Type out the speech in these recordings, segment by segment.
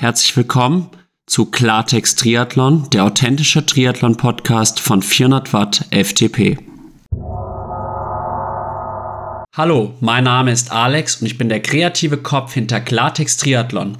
Herzlich willkommen zu Klartext Triathlon, der authentische Triathlon-Podcast von 400 Watt FTP. Hallo, mein Name ist Alex und ich bin der kreative Kopf hinter Klartext Triathlon.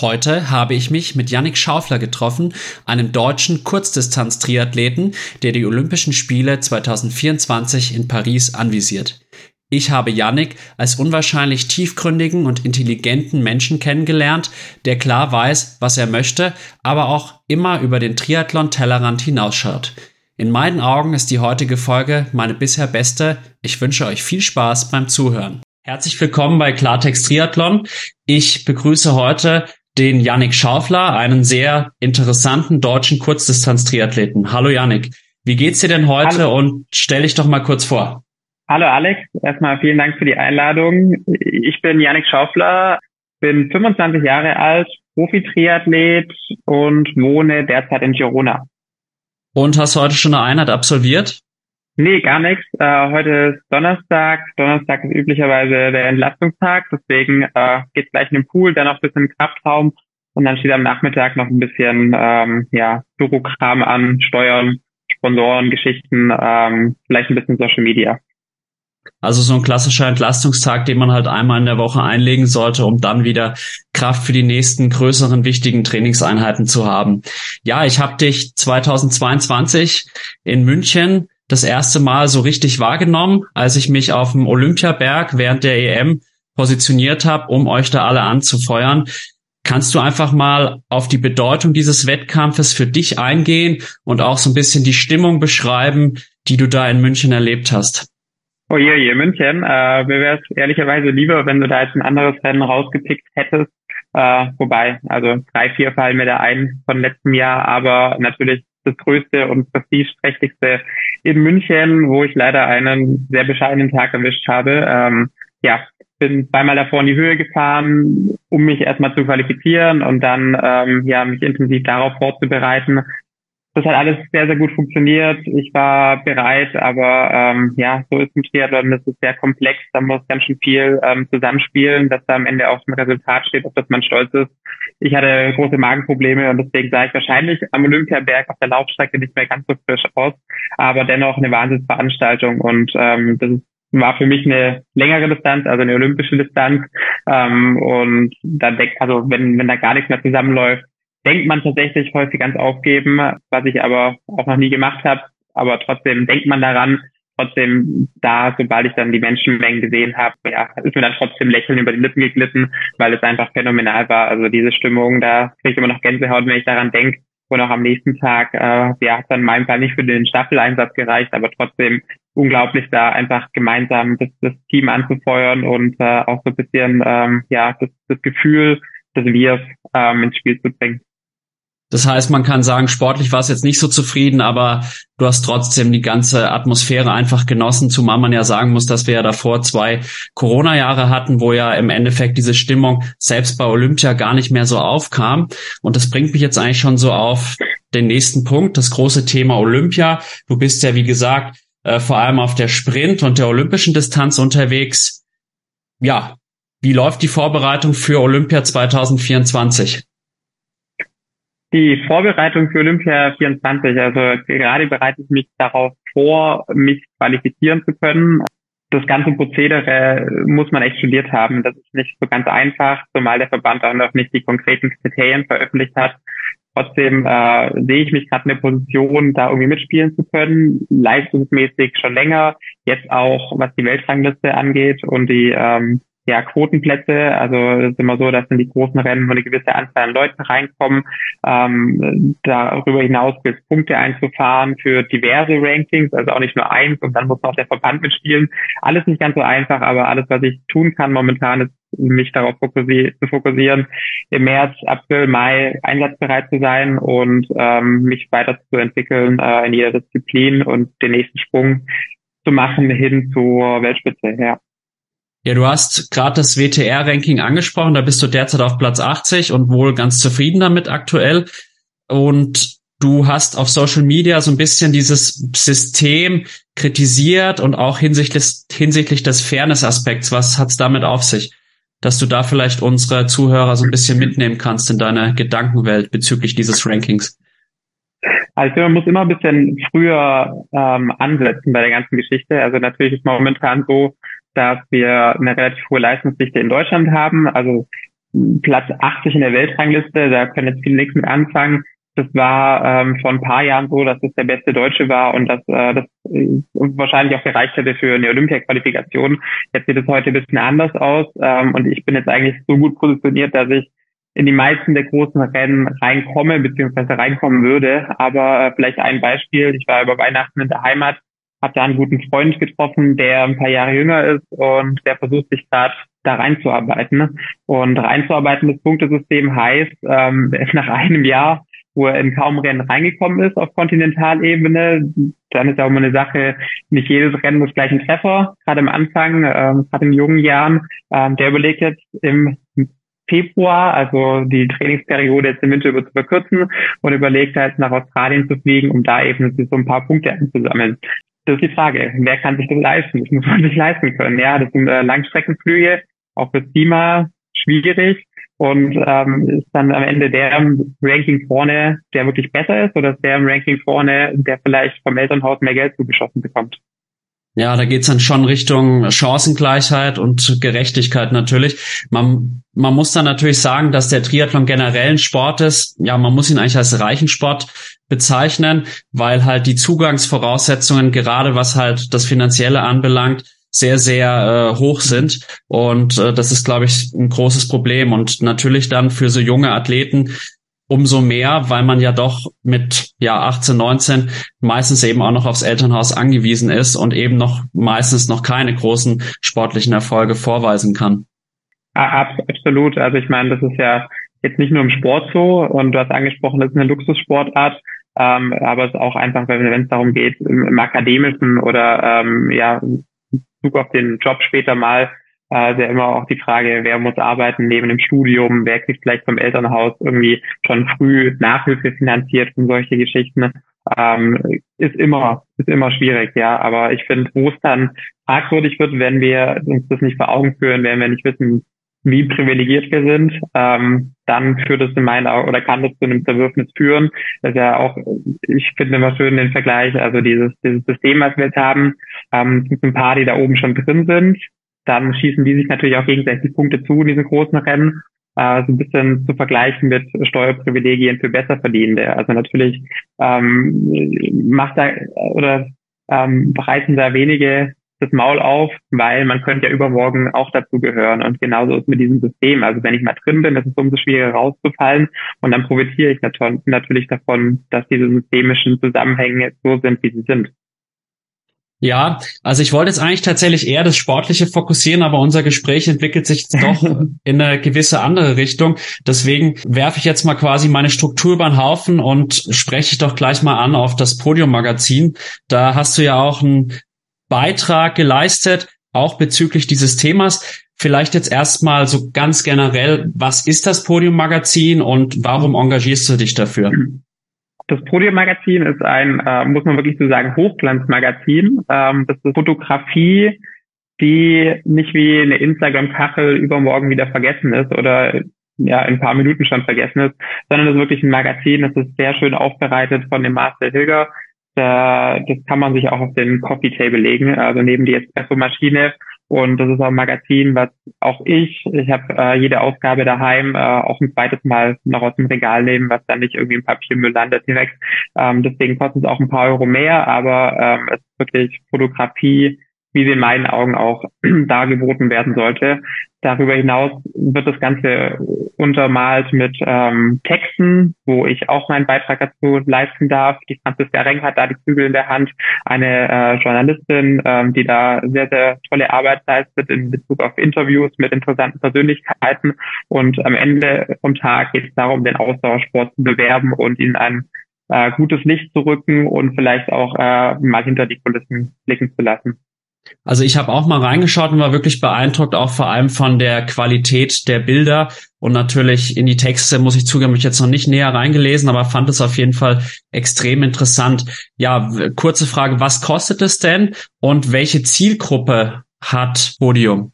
Heute habe ich mich mit Yannick Schaufler getroffen, einem deutschen Kurzdistanz-Triathleten, der die Olympischen Spiele 2024 in Paris anvisiert. Ich habe Yannick als unwahrscheinlich tiefgründigen und intelligenten Menschen kennengelernt, der klar weiß, was er möchte, aber auch immer über den Triathlon-Tellerrand hinausschaut. In meinen Augen ist die heutige Folge meine bisher beste. Ich wünsche euch viel Spaß beim Zuhören. Herzlich willkommen bei Klartext Triathlon. Ich begrüße heute den Yannick Schaufler, einen sehr interessanten deutschen Kurzdistanz-Triathleten. Hallo Yannick, wie geht's dir denn heute Hallo. und stell dich doch mal kurz vor. Hallo Alex, erstmal vielen Dank für die Einladung. Ich bin Janik Schaufler, bin 25 Jahre alt, Profi-Triathlet und wohne derzeit in Girona. Und hast heute schon eine Einheit absolviert? Nee, gar nichts. Äh, heute ist Donnerstag. Donnerstag ist üblicherweise der Entlastungstag, deswegen äh, geht gleich in den Pool, dann noch ein bisschen Kraftraum und dann steht am Nachmittag noch ein bisschen ähm, ja, Bürokram an, Steuern, Sponsoren, Geschichten, ähm, vielleicht ein bisschen Social Media. Also so ein klassischer Entlastungstag, den man halt einmal in der Woche einlegen sollte, um dann wieder Kraft für die nächsten größeren wichtigen Trainingseinheiten zu haben. Ja, ich habe dich 2022 in München das erste Mal so richtig wahrgenommen, als ich mich auf dem Olympiaberg während der EM positioniert habe, um euch da alle anzufeuern. Kannst du einfach mal auf die Bedeutung dieses Wettkampfes für dich eingehen und auch so ein bisschen die Stimmung beschreiben, die du da in München erlebt hast? Oh je, je, München. Äh, mir wäre es ehrlicherweise lieber, wenn du da jetzt ein anderes Rennen rausgepickt hättest. Äh, wobei, also drei, vier fallen mir da ein von letztem Jahr, aber natürlich das größte und prestigeträchtigste in München, wo ich leider einen sehr bescheidenen Tag erwischt habe. Ähm, ja, bin zweimal davor in die Höhe gefahren, um mich erstmal zu qualifizieren und dann ähm, ja mich intensiv darauf vorzubereiten, das hat alles sehr, sehr gut funktioniert. Ich war bereit, aber ähm, ja, so ist ein Triathlon, das ist sehr komplex, da muss ganz schön viel ähm, zusammenspielen, dass da am Ende auch ein Resultat steht, auf das man stolz ist. Ich hatte große Magenprobleme und deswegen sah ich wahrscheinlich am Olympiaberg auf der Laufstrecke nicht mehr ganz so frisch aus, aber dennoch eine Wahnsinnsveranstaltung und ähm, das war für mich eine längere Distanz, also eine olympische Distanz. Ähm, und da denkt, also wenn, wenn da gar nichts mehr zusammenläuft, denkt man tatsächlich häufig ans Aufgeben, was ich aber auch noch nie gemacht habe. Aber trotzdem denkt man daran. Trotzdem da, sobald ich dann die Menschenmengen gesehen habe, ja, ist mir dann trotzdem Lächeln über die Lippen geglitten, weil es einfach phänomenal war. Also diese Stimmung, da kriege ich immer noch Gänsehaut, wenn ich daran denke. Und auch am nächsten Tag, äh, ja, hat dann in meinem Fall nicht für den Staffeleinsatz gereicht, aber trotzdem unglaublich da einfach gemeinsam das, das Team anzufeuern und äh, auch so ein bisschen ähm, ja das, das Gefühl des Wir ähm, ins Spiel zu bringen. Das heißt, man kann sagen, sportlich war es jetzt nicht so zufrieden, aber du hast trotzdem die ganze Atmosphäre einfach genossen, zumal man ja sagen muss, dass wir ja davor zwei Corona-Jahre hatten, wo ja im Endeffekt diese Stimmung selbst bei Olympia gar nicht mehr so aufkam. Und das bringt mich jetzt eigentlich schon so auf den nächsten Punkt, das große Thema Olympia. Du bist ja, wie gesagt, äh, vor allem auf der Sprint und der olympischen Distanz unterwegs. Ja, wie läuft die Vorbereitung für Olympia 2024? Die Vorbereitung für Olympia 24, also gerade bereite ich mich darauf vor, mich qualifizieren zu können. Das ganze Prozedere muss man echt studiert haben. Das ist nicht so ganz einfach, zumal der Verband auch noch nicht die konkreten Kriterien veröffentlicht hat. Trotzdem äh, sehe ich mich gerade in der Position, da irgendwie mitspielen zu können, leistungsmäßig schon länger, jetzt auch was die Weltrangliste angeht und die ähm, ja, Quotenplätze. Also es ist immer so, dass in die großen Rennen, eine gewisse Anzahl an Leuten reinkommen, ähm, darüber hinaus gilt es Punkte einzufahren für diverse Rankings, also auch nicht nur eins und dann muss auch der Verband mitspielen. Alles nicht ganz so einfach, aber alles, was ich tun kann momentan, ist mich darauf fokussi zu fokussieren, im März, April, Mai einsatzbereit zu sein und ähm, mich weiterzuentwickeln äh, in jeder Disziplin und den nächsten Sprung zu machen hin zur Weltspitze. Ja. Ja, du hast gerade das WTR-Ranking angesprochen, da bist du derzeit auf Platz 80 und wohl ganz zufrieden damit aktuell. Und du hast auf Social Media so ein bisschen dieses System kritisiert und auch hinsichtlich, hinsichtlich des Fairness-Aspekts. Was hat's damit auf sich? dass du da vielleicht unsere Zuhörer so ein bisschen mitnehmen kannst in deine Gedankenwelt bezüglich dieses Rankings. Also man muss immer ein bisschen früher ähm, ansetzen bei der ganzen Geschichte. Also natürlich ist momentan so, dass wir eine relativ hohe Leistungsdichte in Deutschland haben. Also Platz 80 in der Weltrangliste, da können jetzt viele nichts mit anfangen. Das war ähm, vor ein paar Jahren so, dass das der beste Deutsche war und dass äh, das äh, wahrscheinlich auch gereicht hätte für eine Olympia-Qualifikation. Jetzt sieht es heute ein bisschen anders aus ähm, und ich bin jetzt eigentlich so gut positioniert, dass ich in die meisten der großen Rennen reinkomme, beziehungsweise reinkommen würde. Aber äh, vielleicht ein Beispiel. Ich war über Weihnachten in der Heimat, habe da einen guten Freund getroffen, der ein paar Jahre jünger ist und der versucht sich gerade da reinzuarbeiten. Und reinzuarbeiten, das Punktesystem heißt, ähm, nach einem Jahr wo er in kaum Rennen reingekommen ist auf Kontinentalebene. Dann ist ja auch immer eine Sache, nicht jedes Rennen muss gleich ein Treffer, gerade am Anfang, ähm, gerade in jungen Jahren. Ähm, der überlegt jetzt im Februar, also die Trainingsperiode jetzt im Winter über zu verkürzen und überlegt halt nach Australien zu fliegen, um da eben so ein paar Punkte einzusammeln. Das ist die Frage, wer kann sich das leisten? Das muss man sich leisten können. Ja, das sind äh, Langstreckenflüge, auch fürs Klima schwierig und ähm, ist dann am Ende der im Ranking vorne, der wirklich besser ist, oder ist der im Ranking vorne, der vielleicht vom Elternhaus mehr Geld zugeschossen bekommt? Ja, da geht's dann schon Richtung Chancengleichheit und Gerechtigkeit natürlich. Man, man muss dann natürlich sagen, dass der Triathlon generell ein Sport ist. Ja, man muss ihn eigentlich als Reichensport bezeichnen, weil halt die Zugangsvoraussetzungen, gerade was halt das Finanzielle anbelangt, sehr, sehr äh, hoch sind. Und äh, das ist, glaube ich, ein großes Problem. Und natürlich dann für so junge Athleten umso mehr, weil man ja doch mit ja 18, 19 meistens eben auch noch aufs Elternhaus angewiesen ist und eben noch meistens noch keine großen sportlichen Erfolge vorweisen kann. Absolut. Also ich meine, das ist ja jetzt nicht nur im Sport so und du hast angesprochen, das ist eine Luxussportart, ähm, aber es ist auch einfach, wenn es darum geht, im, im akademischen oder ähm, ja Bezug auf den Job später mal, äh, sehr immer auch die Frage, wer muss arbeiten neben dem Studium, wer kriegt vielleicht vom Elternhaus irgendwie schon früh Nachhilfe finanziert und solche Geschichten. Ähm, ist immer, ist immer schwierig, ja. Aber ich finde, wo es dann fragwürdig wird, wenn wir uns das nicht vor Augen führen, wenn wir nicht wissen, wie privilegiert wir sind, ähm, dann führt es in meinen Augen oder kann das zu einem Zerwürfnis führen. Das ist ja auch, ich finde immer schön den Vergleich, also dieses, dieses System, was wir jetzt haben, ähm, es gibt ein paar, die da oben schon drin sind, dann schießen die sich natürlich auch gegenseitig Punkte zu in diesen großen Rennen. Äh, so ein bisschen zu vergleichen mit Steuerprivilegien für Besserverdienende. Also natürlich ähm, macht da oder ähm, bereiten da wenige das Maul auf, weil man könnte ja übermorgen auch dazu gehören. Und genauso ist mit diesem System. Also wenn ich mal drin bin, ist es umso schwieriger rauszufallen. Und dann profitiere ich natürlich davon, dass diese systemischen Zusammenhänge so sind, wie sie sind. Ja, also ich wollte jetzt eigentlich tatsächlich eher das Sportliche fokussieren, aber unser Gespräch entwickelt sich doch in eine gewisse andere Richtung. Deswegen werfe ich jetzt mal quasi meine Struktur über den Haufen und spreche ich doch gleich mal an auf das Podium-Magazin. Da hast du ja auch einen Beitrag geleistet, auch bezüglich dieses Themas. Vielleicht jetzt erstmal so ganz generell, was ist das Podium-Magazin und warum engagierst du dich dafür? Das Podium-Magazin ist ein, äh, muss man wirklich so sagen, Hochglanzmagazin. Ähm, das ist Fotografie, die nicht wie eine Instagram-Kachel übermorgen wieder vergessen ist oder ja in ein paar Minuten schon vergessen ist, sondern es ist wirklich ein Magazin, das ist sehr schön aufbereitet von dem Master Hilger. Da, das kann man sich auch auf den Coffee Table legen, also neben die Espresso-Maschine und das ist auch ein Magazin, was auch ich, ich habe äh, jede Ausgabe daheim äh, auch ein zweites Mal noch aus dem Regal nehmen, was dann nicht irgendwie im Papiermüll landet direkt. Ähm, deswegen kostet es auch ein paar Euro mehr, aber ähm, es ist wirklich Fotografie, wie sie in meinen Augen auch dargeboten werden sollte. Darüber hinaus wird das Ganze untermalt mit ähm, Texten, wo ich auch meinen Beitrag dazu leisten darf. Die Franziska Renk hat da die Zügel in der Hand, eine äh, Journalistin, ähm, die da sehr, sehr tolle Arbeit leistet in Bezug auf Interviews mit interessanten Persönlichkeiten. Und am Ende vom Tag geht es darum, den Ausdauersport zu bewerben und ihn ein äh, gutes Licht zu rücken und vielleicht auch äh, mal hinter die Kulissen blicken zu lassen. Also ich habe auch mal reingeschaut und war wirklich beeindruckt, auch vor allem von der Qualität der Bilder und natürlich in die Texte, muss ich zugeben, ich jetzt noch nicht näher reingelesen, aber fand es auf jeden Fall extrem interessant. Ja, kurze Frage, was kostet es denn und welche Zielgruppe hat Podium?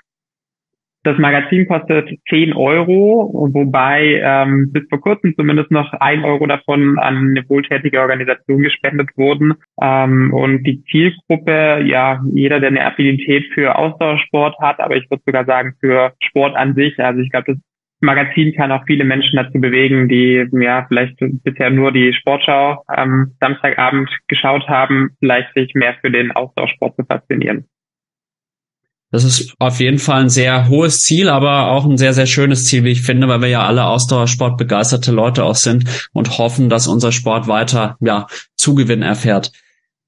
Das Magazin kostet 10 Euro, wobei ähm, bis vor kurzem zumindest noch ein Euro davon an eine wohltätige Organisation gespendet wurden. Ähm, und die Zielgruppe, ja, jeder, der eine Affinität für Ausdauersport hat, aber ich würde sogar sagen für Sport an sich. Also ich glaube, das Magazin kann auch viele Menschen dazu bewegen, die ja vielleicht bisher nur die Sportschau am Samstagabend geschaut haben, vielleicht sich mehr für den Ausdauersport zu faszinieren. Das ist auf jeden Fall ein sehr hohes Ziel, aber auch ein sehr, sehr schönes Ziel, wie ich finde, weil wir ja alle Ausdauersport begeisterte Leute auch sind und hoffen, dass unser Sport weiter, ja, Zugewinn erfährt.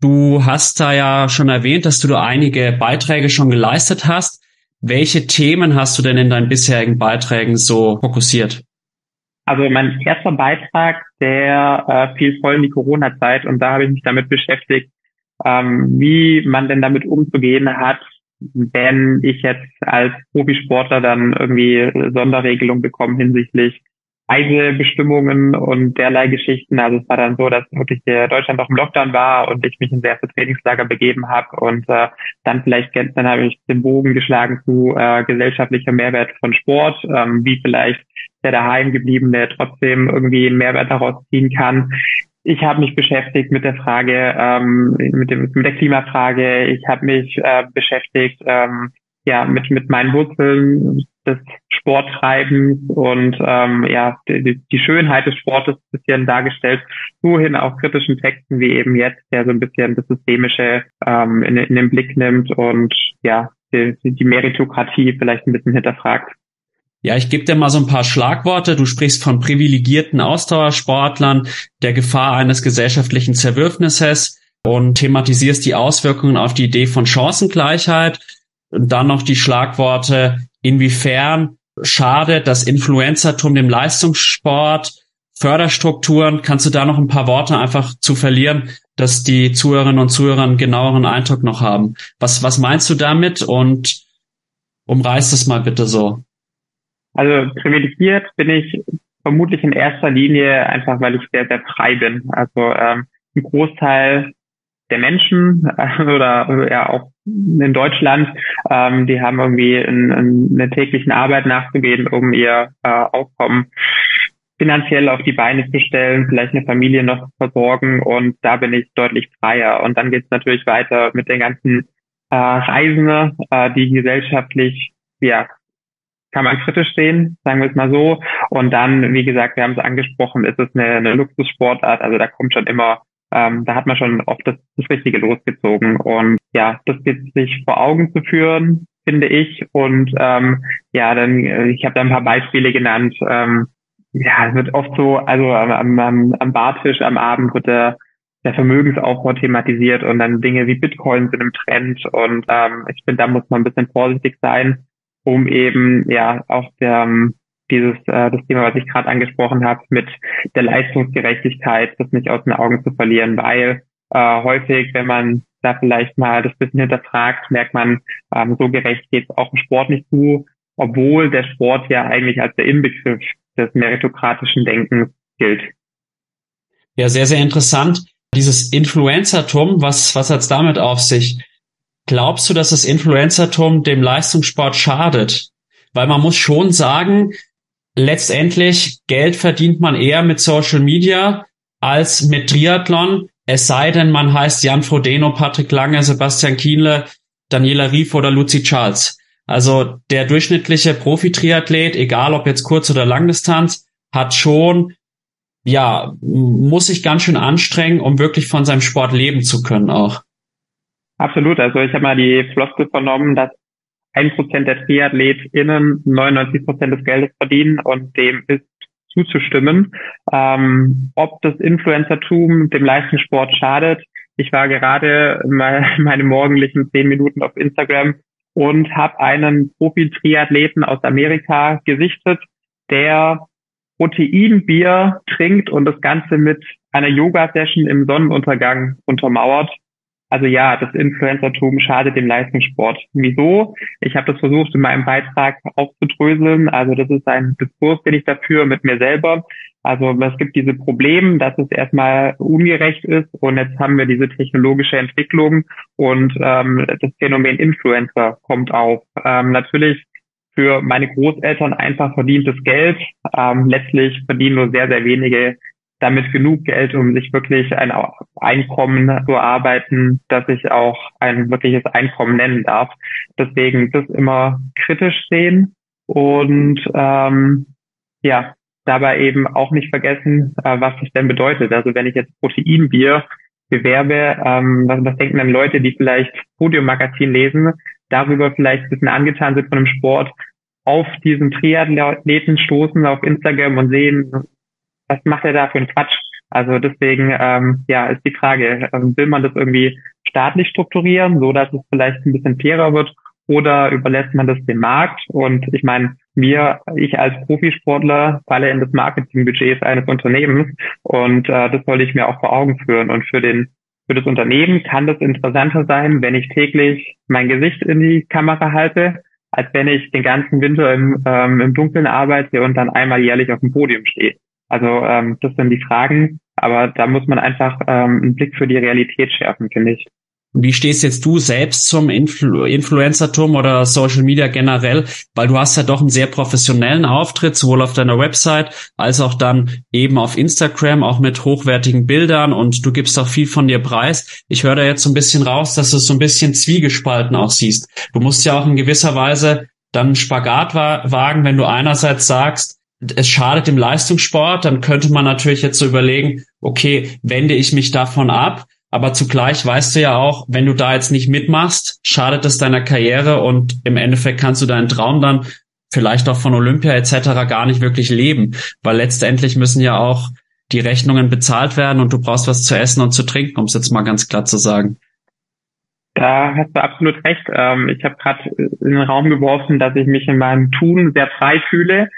Du hast da ja schon erwähnt, dass du da einige Beiträge schon geleistet hast. Welche Themen hast du denn in deinen bisherigen Beiträgen so fokussiert? Also mein erster Beitrag, der äh, fiel voll in die Corona-Zeit und da habe ich mich damit beschäftigt, ähm, wie man denn damit umzugehen hat, wenn ich jetzt als Profisportler dann irgendwie Sonderregelung bekomme hinsichtlich Reisebestimmungen und derlei Geschichten. Also es war dann so, dass wirklich Deutschland auch im Lockdown war und ich mich in sehr Trainingslager begeben habe und äh, dann vielleicht dann habe ich den Bogen geschlagen zu äh, gesellschaftlicher Mehrwert von Sport, ähm, wie vielleicht der daheim gebliebene trotzdem irgendwie einen Mehrwert daraus ziehen kann. Ich habe mich beschäftigt mit der Frage, ähm, mit, dem, mit der Klimafrage. Ich habe mich äh, beschäftigt ähm, ja mit mit meinen Wurzeln des Sporttreibens und ähm, ja die, die Schönheit des Sportes ein bisschen dargestellt, so hin auch kritischen Texten wie eben jetzt, der so ein bisschen das Systemische ähm, in, in den Blick nimmt und ja die, die Meritokratie vielleicht ein bisschen hinterfragt. Ja, ich gebe dir mal so ein paar Schlagworte. Du sprichst von privilegierten Ausdauersportlern, der Gefahr eines gesellschaftlichen Zerwürfnisses und thematisierst die Auswirkungen auf die Idee von Chancengleichheit. Und dann noch die Schlagworte, inwiefern schadet das Influencertum dem Leistungssport, Förderstrukturen. Kannst du da noch ein paar Worte einfach zu verlieren, dass die Zuhörerinnen und Zuhörer einen genaueren Eindruck noch haben? Was, was meinst du damit und umreißt es mal bitte so? Also privilegiert bin ich vermutlich in erster Linie einfach, weil ich sehr, sehr frei bin. Also ähm, ein Großteil der Menschen äh, oder ja auch in Deutschland, ähm, die haben irgendwie in, in eine täglichen Arbeit nachzugehen, um ihr äh, Aufkommen finanziell auf die Beine zu stellen, vielleicht eine Familie noch zu versorgen und da bin ich deutlich freier. Und dann geht es natürlich weiter mit den ganzen äh, Reisenden, äh, die gesellschaftlich ja kann man kritisch sehen, sagen wir es mal so. Und dann, wie gesagt, wir haben es angesprochen, ist es eine, eine Luxussportart, also da kommt schon immer, ähm, da hat man schon oft das, das Richtige losgezogen. Und ja, das gibt sich vor Augen zu führen, finde ich. Und ähm, ja, dann, äh, ich habe da ein paar Beispiele genannt. Ähm, ja, es wird oft so, also am, am, am Bartisch am Abend wird der der Vermögensaufbau thematisiert und dann Dinge wie Bitcoin sind im Trend und ähm, ich finde, da muss man ein bisschen vorsichtig sein um eben ja auch der, ähm, dieses äh, das Thema, was ich gerade angesprochen habe, mit der Leistungsgerechtigkeit, das nicht aus den Augen zu verlieren, weil äh, häufig, wenn man da vielleicht mal das bisschen hinterfragt, merkt man, ähm, so gerecht geht es auch im Sport nicht zu, obwohl der Sport ja eigentlich als der Inbegriff des meritokratischen Denkens gilt. Ja, sehr, sehr interessant. Dieses Influencertum, was, was hat's damit auf sich? Glaubst du, dass das Influencertum dem Leistungssport schadet? Weil man muss schon sagen, letztendlich Geld verdient man eher mit Social Media als mit Triathlon. Es sei denn, man heißt Jan Frodeno, Patrick Lange, Sebastian Kienle, Daniela Rief oder Lucy Charles. Also der durchschnittliche Profi-Triathlet, egal ob jetzt Kurz- oder Langdistanz, hat schon, ja, muss sich ganz schön anstrengen, um wirklich von seinem Sport leben zu können auch. Absolut. Also ich habe mal die Floskel vernommen, dass ein Prozent der TriathletInnen 99 Prozent des Geldes verdienen und dem ist zuzustimmen. Ähm, ob das Influencertum dem Leistungssport schadet. Ich war gerade mal meine morgendlichen zehn Minuten auf Instagram und habe einen Profi-Triathleten aus Amerika gesichtet, der Proteinbier trinkt und das Ganze mit einer Yoga-Session im Sonnenuntergang untermauert. Also ja, das Influencertum schadet dem Leistungssport. Wieso? Ich habe das versucht in meinem Beitrag aufzudröseln. Also das ist ein Diskurs, den ich dafür mit mir selber. Also es gibt diese Probleme, dass es erstmal ungerecht ist und jetzt haben wir diese technologische Entwicklung und ähm, das Phänomen Influencer kommt auf. Ähm, natürlich für meine Großeltern einfach verdientes Geld. Ähm, letztlich verdienen nur sehr, sehr wenige damit genug Geld, um sich wirklich ein Einkommen zu erarbeiten, dass ich auch ein wirkliches Einkommen nennen darf. Deswegen das immer kritisch sehen und ähm, ja, dabei eben auch nicht vergessen, äh, was das denn bedeutet. Also wenn ich jetzt Proteinbier bewerbe, ähm, was, was denken dann Leute, die vielleicht Podium-Magazin lesen, darüber vielleicht ein bisschen angetan sind von dem Sport, auf diesen Triathleten stoßen auf Instagram und sehen, was macht er da für einen Quatsch? Also deswegen, ähm, ja, ist die Frage, ähm, will man das irgendwie staatlich strukturieren, so dass es vielleicht ein bisschen fairer wird, oder überlässt man das dem Markt? Und ich meine, mir, ich als Profisportler falle in das Marketingbudget eines Unternehmens und äh, das wollte ich mir auch vor Augen führen. Und für den für das Unternehmen kann das interessanter sein, wenn ich täglich mein Gesicht in die Kamera halte, als wenn ich den ganzen Winter im, ähm, im Dunkeln arbeite und dann einmal jährlich auf dem Podium stehe. Also ähm, das sind die Fragen, aber da muss man einfach ähm, einen Blick für die Realität schärfen, finde ich. Wie stehst jetzt du selbst zum Influ Influencertum oder Social Media generell? Weil du hast ja doch einen sehr professionellen Auftritt, sowohl auf deiner Website als auch dann eben auf Instagram, auch mit hochwertigen Bildern und du gibst auch viel von dir preis. Ich höre da jetzt so ein bisschen raus, dass du so ein bisschen zwiegespalten auch siehst. Du musst ja auch in gewisser Weise dann Spagat wagen, wenn du einerseits sagst, es schadet dem Leistungssport, dann könnte man natürlich jetzt so überlegen, okay, wende ich mich davon ab? Aber zugleich weißt du ja auch, wenn du da jetzt nicht mitmachst, schadet es deiner Karriere und im Endeffekt kannst du deinen Traum dann vielleicht auch von Olympia etc. gar nicht wirklich leben, weil letztendlich müssen ja auch die Rechnungen bezahlt werden und du brauchst was zu essen und zu trinken, um es jetzt mal ganz klar zu sagen. Da hast du absolut recht. Ähm, ich habe gerade in den Raum geworfen, dass ich mich in meinem Tun sehr frei fühle.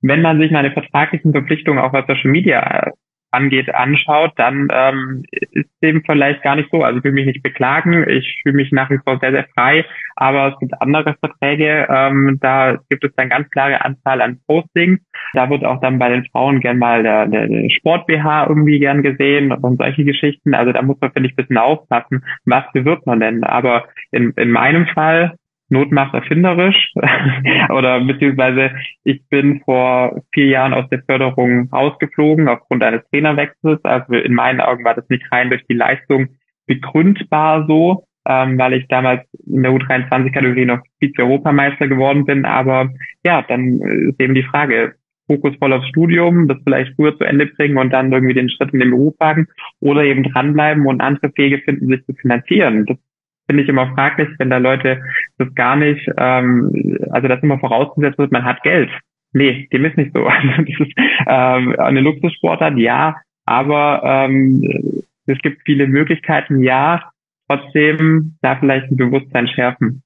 Wenn man sich meine vertraglichen Verpflichtungen auch auf Social Media angeht, anschaut, dann ähm, ist dem vielleicht gar nicht so. Also ich will mich nicht beklagen, ich fühle mich nach wie vor sehr, sehr frei, aber es gibt andere Verträge, ähm, da gibt es dann ganz klare Anzahl an Postings. Da wird auch dann bei den Frauen gern mal der, der Sport-BH irgendwie gern gesehen und solche Geschichten. Also da muss man, finde ich, ein bisschen aufpassen, was bewirbt man denn. Aber in, in meinem Fall Not macht erfinderisch oder beziehungsweise ich bin vor vier Jahren aus der Förderung ausgeflogen aufgrund eines Trainerwechsels. Also in meinen Augen war das nicht rein durch die Leistung begründbar so, ähm, weil ich damals in der U23-Kategorie noch Vize-Europameister geworden bin. Aber ja, dann ist eben die Frage, Fokus voll aufs Studium, das vielleicht früher zu Ende bringen und dann irgendwie den Schritt in den Beruf wagen oder eben dranbleiben und andere Wege finden, sich zu finanzieren. Das finde ich immer fraglich, wenn da Leute das gar nicht, ähm, also das immer vorausgesetzt wird, man hat Geld. Nee, dem ist nicht so. Also das ist ähm, eine Luxussportart, ja, aber ähm, es gibt viele Möglichkeiten, ja, trotzdem da vielleicht ein Bewusstsein schärfen.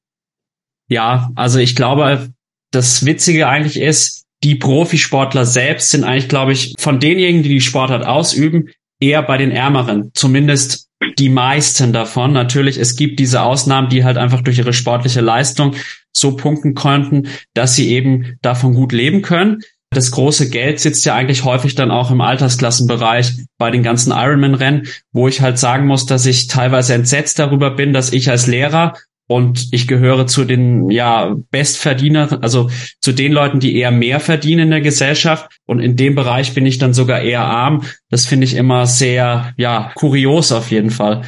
Ja, also ich glaube, das Witzige eigentlich ist, die Profisportler selbst sind eigentlich, glaube ich, von denjenigen, die die Sportart ausüben, eher bei den Ärmeren. Zumindest die meisten davon. Natürlich, es gibt diese Ausnahmen, die halt einfach durch ihre sportliche Leistung so punkten konnten, dass sie eben davon gut leben können. Das große Geld sitzt ja eigentlich häufig dann auch im Altersklassenbereich bei den ganzen Ironman-Rennen, wo ich halt sagen muss, dass ich teilweise entsetzt darüber bin, dass ich als Lehrer und ich gehöre zu den ja Bestverdiener, also zu den Leuten, die eher mehr verdienen in der Gesellschaft. Und in dem Bereich bin ich dann sogar eher arm. Das finde ich immer sehr ja kurios auf jeden Fall.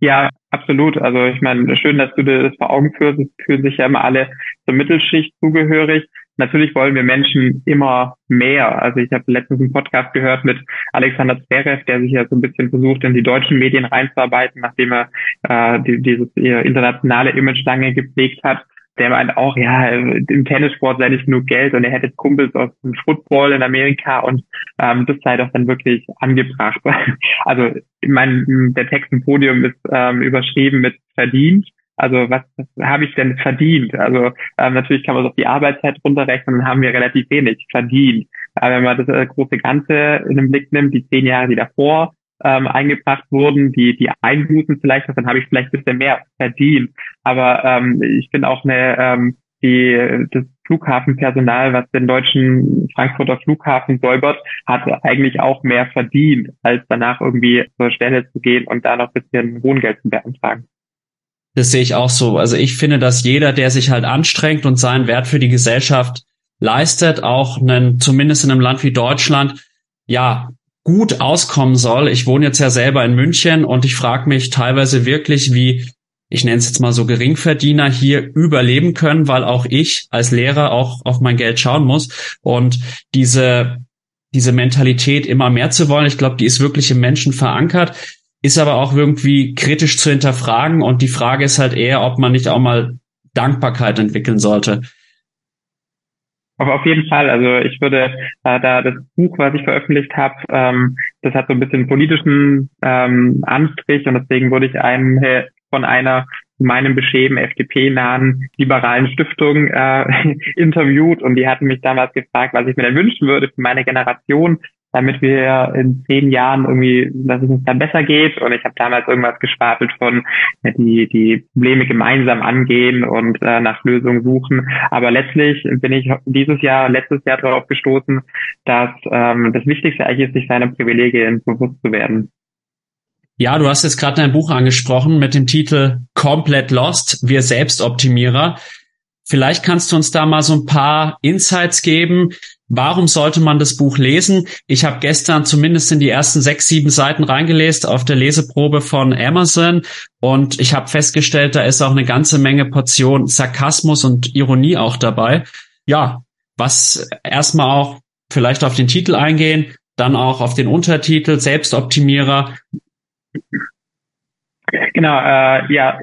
Ja, absolut. Also ich meine, schön, dass du dir das vor Augen führst. Es fühlen sich ja immer alle zur Mittelschicht zugehörig. Natürlich wollen wir Menschen immer mehr. Also ich habe letztens einen Podcast gehört mit Alexander Zverev, der sich ja so ein bisschen versucht, in die deutschen Medien reinzuarbeiten, nachdem er äh, die, dieses internationale Image lange gepflegt hat. Der meint auch, ja, im Tennissport sei nicht genug Geld und er hätte Kumpels aus dem Football in Amerika und ähm, das sei doch dann wirklich angebracht. Also ich meine, der Text im Podium ist ähm, überschrieben mit verdient also was, was habe ich denn verdient? Also ähm, natürlich kann man es auf die Arbeitszeit runterrechnen, dann haben wir relativ wenig verdient. Aber wenn man das äh, große Ganze in den Blick nimmt, die zehn Jahre, die davor ähm, eingebracht wurden, die die Einbußen vielleicht, dann habe ich vielleicht ein bisschen mehr verdient. Aber ähm, ich bin auch eine ähm, die das Flughafenpersonal, was den deutschen Frankfurter Flughafen säubert, hat eigentlich auch mehr verdient, als danach irgendwie zur Stelle zu gehen und da noch ein bisschen Wohngeld zu beantragen. Das sehe ich auch so. Also ich finde, dass jeder, der sich halt anstrengt und seinen Wert für die Gesellschaft leistet, auch einen, zumindest in einem Land wie Deutschland, ja, gut auskommen soll. Ich wohne jetzt ja selber in München und ich frage mich teilweise wirklich, wie ich nenne es jetzt mal so Geringverdiener hier überleben können, weil auch ich als Lehrer auch auf mein Geld schauen muss und diese diese Mentalität immer mehr zu wollen, ich glaube, die ist wirklich im Menschen verankert, ist aber auch irgendwie kritisch zu hinterfragen und die Frage ist halt eher, ob man nicht auch mal Dankbarkeit entwickeln sollte. Auf jeden Fall. Also ich würde äh, da das Buch, was ich veröffentlicht habe, ähm, das hat so ein bisschen politischen ähm, Anstrich und deswegen wurde ich einem von einer meinem beschämen FDP-nahen liberalen Stiftung äh, interviewt und die hatten mich damals gefragt, was ich mir denn wünschen würde für meine Generation, damit wir in zehn Jahren irgendwie, dass es uns dann besser geht. Und ich habe damals irgendwas gespapelt von die, die Probleme gemeinsam angehen und äh, nach Lösungen suchen. Aber letztlich bin ich dieses Jahr, letztes Jahr darauf gestoßen, dass ähm, das Wichtigste eigentlich ist, sich seiner Privilegien bewusst zu werden. Ja, du hast jetzt gerade dein Buch angesprochen mit dem Titel Komplett Lost, wir Selbstoptimierer. Vielleicht kannst du uns da mal so ein paar Insights geben. Warum sollte man das Buch lesen? Ich habe gestern zumindest in die ersten sechs, sieben Seiten reingelesen auf der Leseprobe von Amazon und ich habe festgestellt, da ist auch eine ganze Menge Portion Sarkasmus und Ironie auch dabei. Ja, was erstmal auch vielleicht auf den Titel eingehen, dann auch auf den Untertitel Selbstoptimierer. Genau, äh, ja,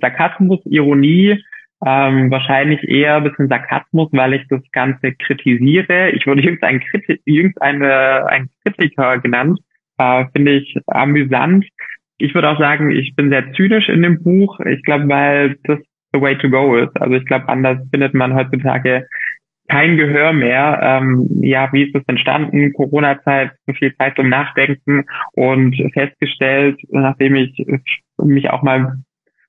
Sarkasmus, Ironie, ähm, wahrscheinlich eher ein bisschen Sarkasmus, weil ich das Ganze kritisiere. Ich wurde jüngst, ein Kriti jüngst eine, ein Kritiker genannt, äh, finde ich amüsant. Ich würde auch sagen, ich bin sehr zynisch in dem Buch. Ich glaube, weil das the way to go ist. Also ich glaube, anders findet man heutzutage kein Gehör mehr. Ähm, ja, wie ist das entstanden? Corona-Zeit, so viel Zeit zum Nachdenken und festgestellt, nachdem ich mich auch mal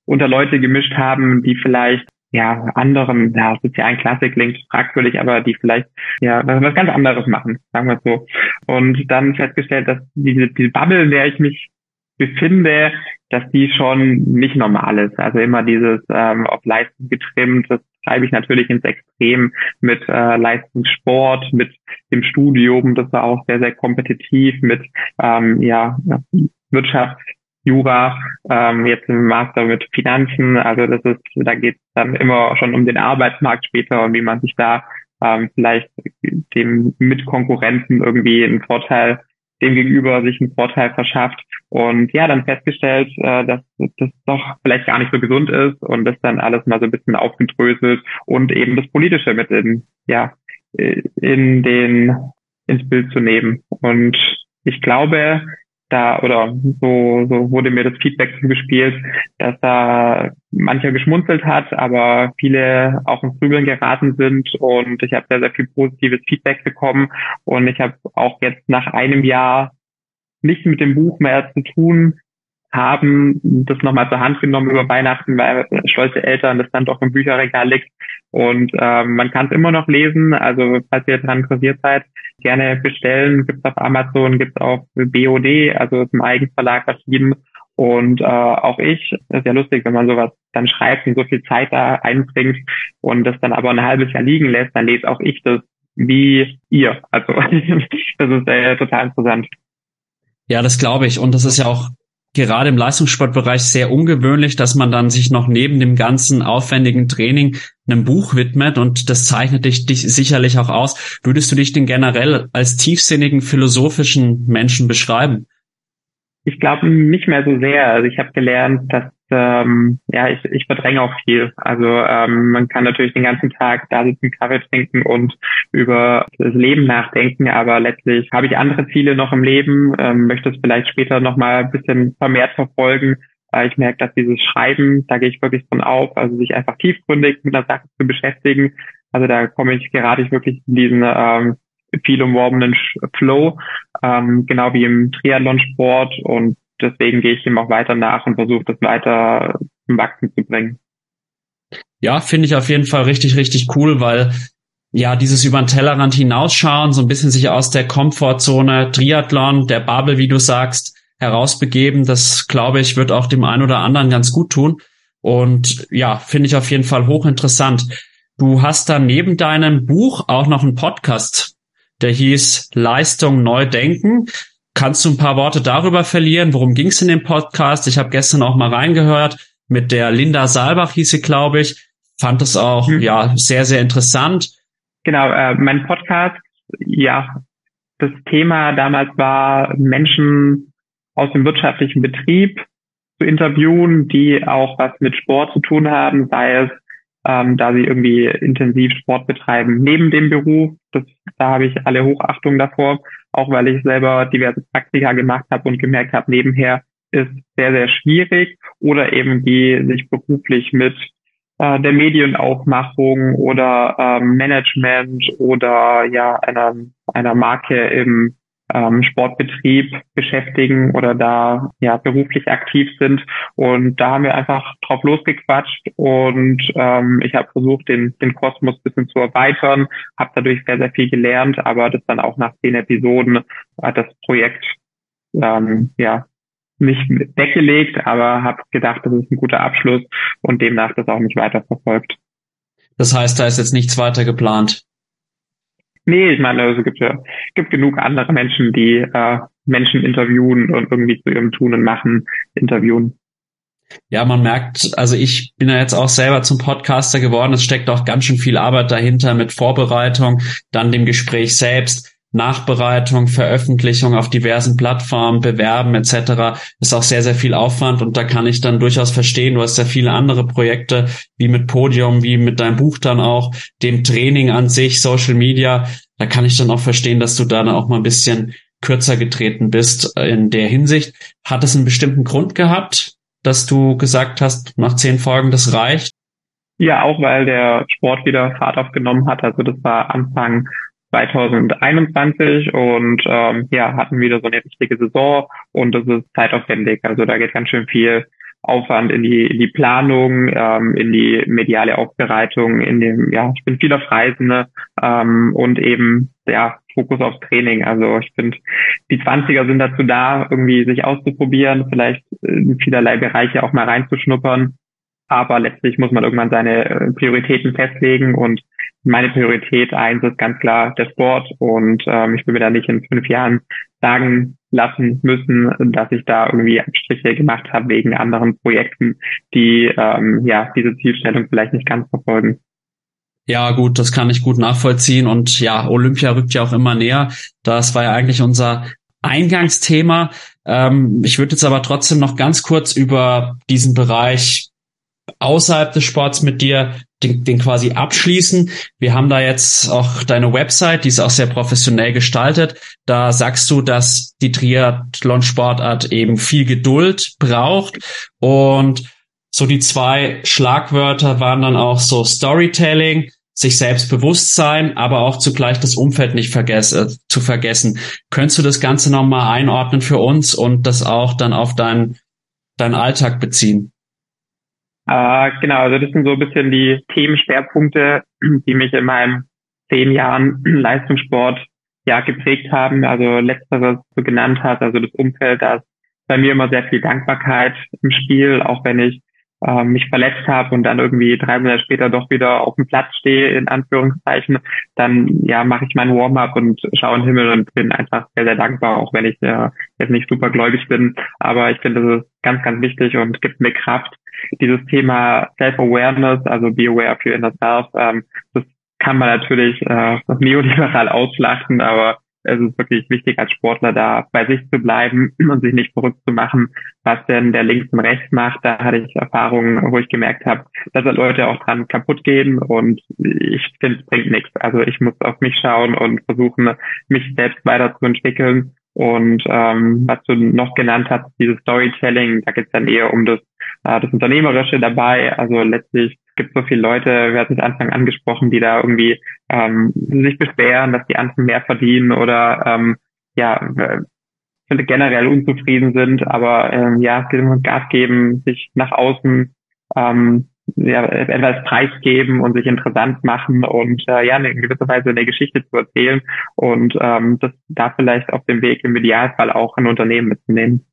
unter Leute gemischt haben, die vielleicht ja anderen, ja, sozialen Klassik klingt fragwürdig, aber die vielleicht ja was, ganz anderes machen, sagen wir so. Und dann festgestellt, dass diese, diese Bubble, in der ich mich befinde, dass die schon nicht normal ist. Also immer dieses ähm, auf Leistung getrimmt, das treibe ich natürlich ins Extrem mit äh, Leistungssport, mit dem Studium, das war auch sehr, sehr kompetitiv, mit ähm, ja, Wirtschaft, Jura, ähm, jetzt im Master mit Finanzen. Also das ist, da geht es dann immer schon um den Arbeitsmarkt später und wie man sich da ähm, vielleicht dem Mitkonkurrenten irgendwie einen Vorteil dem gegenüber sich einen Vorteil verschafft und ja, dann festgestellt, äh, dass das doch vielleicht gar nicht so gesund ist und das dann alles mal so ein bisschen aufgedröselt und eben das Politische mit in, ja, in den, ins Bild zu nehmen. Und ich glaube, da oder so, so wurde mir das Feedback zugespielt, dass da mancher geschmunzelt hat, aber viele auch ins Grübeln geraten sind. Und ich habe sehr, sehr viel positives Feedback bekommen. Und ich habe auch jetzt nach einem Jahr nichts mit dem Buch mehr zu tun, haben das nochmal zur Hand genommen über Weihnachten, weil stolze Eltern das dann doch im Bücherregal liegt. Und ähm, man kann es immer noch lesen. Also falls ihr daran interessiert seid, gerne bestellen. Gibt es auf Amazon, gibt es auf BOD, also im Eigenverlag erschienen. Und äh, auch ich, das ist ja lustig, wenn man sowas dann schreibt und so viel Zeit da einbringt und das dann aber ein halbes Jahr liegen lässt, dann lese auch ich das wie ihr. Also das ist äh, total interessant. Ja, das glaube ich. Und das ist ja auch gerade im Leistungssportbereich sehr ungewöhnlich, dass man dann sich noch neben dem ganzen aufwendigen Training einem Buch widmet und das zeichnet dich, dich sicherlich auch aus. Würdest du dich denn generell als tiefsinnigen philosophischen Menschen beschreiben? Ich glaube nicht mehr so sehr. Also ich habe gelernt, dass ähm, ja ich, ich verdränge auch viel. Also ähm, man kann natürlich den ganzen Tag da sitzen, Kaffee trinken und über das Leben nachdenken, aber letztlich habe ich andere Ziele noch im Leben, ähm, möchte es vielleicht später noch mal ein bisschen vermehrt verfolgen. Äh, ich merke, dass dieses Schreiben, da gehe ich wirklich von auf, also sich einfach tiefgründig mit einer Sache zu beschäftigen. Also da komme ich gerade ich wirklich in diesen ähm, viel umworbenen Flow, ähm, genau wie im Triathlonsport und deswegen gehe ich ihm auch weiter nach und versuche das weiter zum Wachsen zu bringen. Ja, finde ich auf jeden Fall richtig, richtig cool, weil ja, dieses über den Tellerrand hinausschauen, so ein bisschen sich aus der Komfortzone Triathlon, der Bubble, wie du sagst, herausbegeben, das glaube ich, wird auch dem einen oder anderen ganz gut tun. Und ja, finde ich auf jeden Fall hochinteressant. Du hast dann neben deinem Buch auch noch einen Podcast, der hieß Leistung neu denken. Kannst du ein paar Worte darüber verlieren? Worum ging es in dem Podcast? Ich habe gestern auch mal reingehört. Mit der Linda Saalbach hieß sie, glaube ich. Fand es auch mhm. ja sehr, sehr interessant. Genau, äh, mein Podcast, ja, das Thema damals war Menschen aus dem wirtschaftlichen Betrieb zu interviewen, die auch was mit Sport zu tun haben, sei es, ähm, da sie irgendwie intensiv Sport betreiben neben dem Beruf. Das, da habe ich alle Hochachtung davor, auch weil ich selber diverse Praktika gemacht habe und gemerkt habe, nebenher ist sehr, sehr schwierig. Oder eben die sich beruflich mit äh, der Medienaufmachung oder ähm, Management oder ja einer, einer Marke im ähm, Sportbetrieb beschäftigen oder da ja beruflich aktiv sind. Und da haben wir einfach drauf losgequatscht und ähm, ich habe versucht, den, den Kosmos bisschen zu erweitern, habe dadurch sehr, sehr viel gelernt, aber das dann auch nach zehn Episoden hat das Projekt ähm, ja nicht weggelegt, aber habe gedacht, das ist ein guter Abschluss und demnach das auch nicht weiter verfolgt. Das heißt, da ist jetzt nichts weiter geplant. Nee, ich meine, es gibt ja gibt genug andere Menschen, die äh, Menschen interviewen und irgendwie zu ihrem Tun und Machen interviewen. Ja, man merkt, also ich bin ja jetzt auch selber zum Podcaster geworden. Es steckt auch ganz schön viel Arbeit dahinter mit Vorbereitung, dann dem Gespräch selbst. Nachbereitung, Veröffentlichung auf diversen Plattformen, Bewerben etc. ist auch sehr, sehr viel Aufwand und da kann ich dann durchaus verstehen, du hast ja viele andere Projekte, wie mit Podium, wie mit deinem Buch dann auch, dem Training an sich, Social Media, da kann ich dann auch verstehen, dass du da dann auch mal ein bisschen kürzer getreten bist in der Hinsicht. Hat es einen bestimmten Grund gehabt, dass du gesagt hast, nach zehn Folgen, das reicht? Ja, auch weil der Sport wieder Fahrt aufgenommen hat. Also das war Anfang 2021 und ähm, ja, hatten wieder so eine richtige Saison und das ist zeitaufwendig. Also da geht ganz schön viel Aufwand in die, in die Planung, ähm, in die mediale Aufbereitung, in dem, ja, ich bin viel auf Reisen ne, ähm, und eben, ja, Fokus aufs Training. Also ich finde, die 20er sind dazu da, irgendwie sich auszuprobieren, vielleicht in vielerlei Bereiche auch mal reinzuschnuppern. Aber letztlich muss man irgendwann seine äh, Prioritäten festlegen und meine Priorität eins ist ganz klar der Sport und ähm, ich will mir da nicht in fünf Jahren sagen lassen müssen, dass ich da irgendwie Abstriche gemacht habe wegen anderen Projekten, die ähm, ja diese Zielstellung vielleicht nicht ganz verfolgen. Ja, gut, das kann ich gut nachvollziehen. Und ja, Olympia rückt ja auch immer näher. Das war ja eigentlich unser Eingangsthema. Ähm, ich würde jetzt aber trotzdem noch ganz kurz über diesen Bereich außerhalb des Sports mit dir den, den quasi abschließen. Wir haben da jetzt auch deine Website, die ist auch sehr professionell gestaltet. Da sagst du, dass die Triathlon-Sportart eben viel Geduld braucht und so die zwei Schlagwörter waren dann auch so Storytelling, sich selbst bewusst sein, aber auch zugleich das Umfeld nicht vergesse, zu vergessen. Könntest du das Ganze nochmal einordnen für uns und das auch dann auf deinen, deinen Alltag beziehen? Äh, genau, also das sind so ein bisschen die Themenschwerpunkte, die mich in meinen zehn Jahren Leistungssport ja geprägt haben. Also letzteres du genannt hast, also das Umfeld, da bei mir immer sehr viel Dankbarkeit im Spiel, auch wenn ich äh, mich verletzt habe und dann irgendwie drei Monate später doch wieder auf dem Platz stehe, in Anführungszeichen, dann ja mache ich mein Warm-up und schaue in den Himmel und bin einfach sehr, sehr dankbar, auch wenn ich äh, jetzt nicht super gläubig bin. Aber ich finde, das ist ganz, ganz wichtig und gibt mir Kraft, dieses Thema Self-Awareness, also Be Aware of Your Inner Self, ähm, das kann man natürlich äh, neoliberal ausschlachten, aber es ist wirklich wichtig, als Sportler da bei sich zu bleiben und sich nicht verrückt zu machen, was denn der links und rechts macht. Da hatte ich Erfahrungen, wo ich gemerkt habe, dass da Leute auch dran kaputt gehen und ich finde, es bringt nichts. Also ich muss auf mich schauen und versuchen, mich selbst weiterzuentwickeln. Und ähm, was du noch genannt hast, dieses Storytelling, da geht es dann eher um das äh, das Unternehmerische dabei. Also letztlich gibt es so viele Leute, wir hatten es Anfang angesprochen, die da irgendwie ähm, sich beschweren, dass die anderen mehr verdienen oder ähm, ja generell unzufrieden sind, aber ähm, ja, Gas geben, sich nach außen ähm, ja, etwas preisgeben und sich interessant machen und äh, ja, in gewisser Weise eine Geschichte zu erzählen und ähm, das da vielleicht auf dem Weg im Idealfall auch ein Unternehmen mitzunehmen.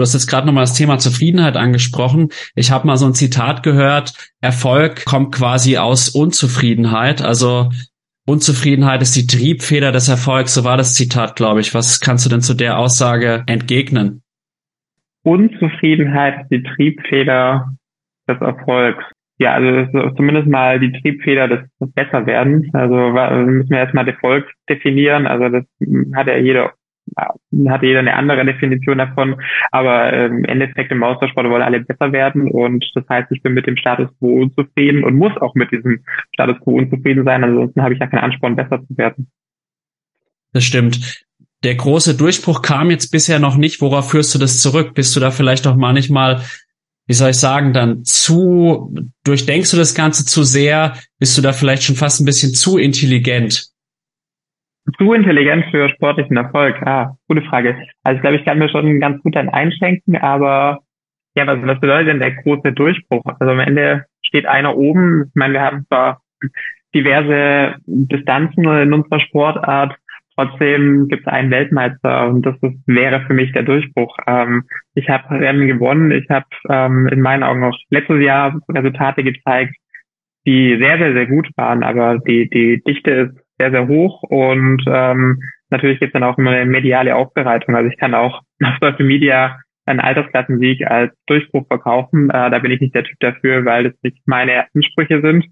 Du hast jetzt gerade nochmal das Thema Zufriedenheit angesprochen. Ich habe mal so ein Zitat gehört, Erfolg kommt quasi aus Unzufriedenheit. Also Unzufriedenheit ist die Triebfeder des Erfolgs, so war das Zitat, glaube ich. Was kannst du denn zu der Aussage entgegnen? Unzufriedenheit ist die Triebfeder des Erfolgs. Ja, also zumindest mal die Triebfeder des, des Besserwerdens. Also müssen wir erstmal Erfolg definieren. Also das hat ja jeder hat jeder eine andere Definition davon, aber ähm, im Endeffekt im Austauschsport wollen alle besser werden und das heißt, ich bin mit dem Status quo unzufrieden und muss auch mit diesem Status quo unzufrieden sein, ansonsten habe ich ja keinen Ansporn, besser zu werden. Das stimmt. Der große Durchbruch kam jetzt bisher noch nicht. Worauf führst du das zurück? Bist du da vielleicht auch manchmal wie soll ich sagen, dann zu, durchdenkst du das Ganze zu sehr? Bist du da vielleicht schon fast ein bisschen zu intelligent? Zu intelligent für sportlichen Erfolg? Ah, gute Frage. Also ich glaube, ich kann mir schon ganz gut dann einschenken, aber ja, was, was bedeutet denn der große Durchbruch? Also am Ende steht einer oben. Ich meine, wir haben zwar diverse Distanzen in unserer Sportart, Trotzdem gibt es einen Weltmeister und das ist, wäre für mich der Durchbruch. Ähm, ich habe Rennen gewonnen. Ich habe ähm, in meinen Augen auch letztes Jahr Resultate gezeigt, die sehr, sehr, sehr gut waren. Aber die, die Dichte ist sehr, sehr hoch und ähm, natürlich gibt es dann auch immer eine mediale Aufbereitung. Also ich kann auch auf Social Media einen Altersklassensieg als Durchbruch verkaufen. Äh, da bin ich nicht der Typ dafür, weil das nicht meine Ansprüche sind.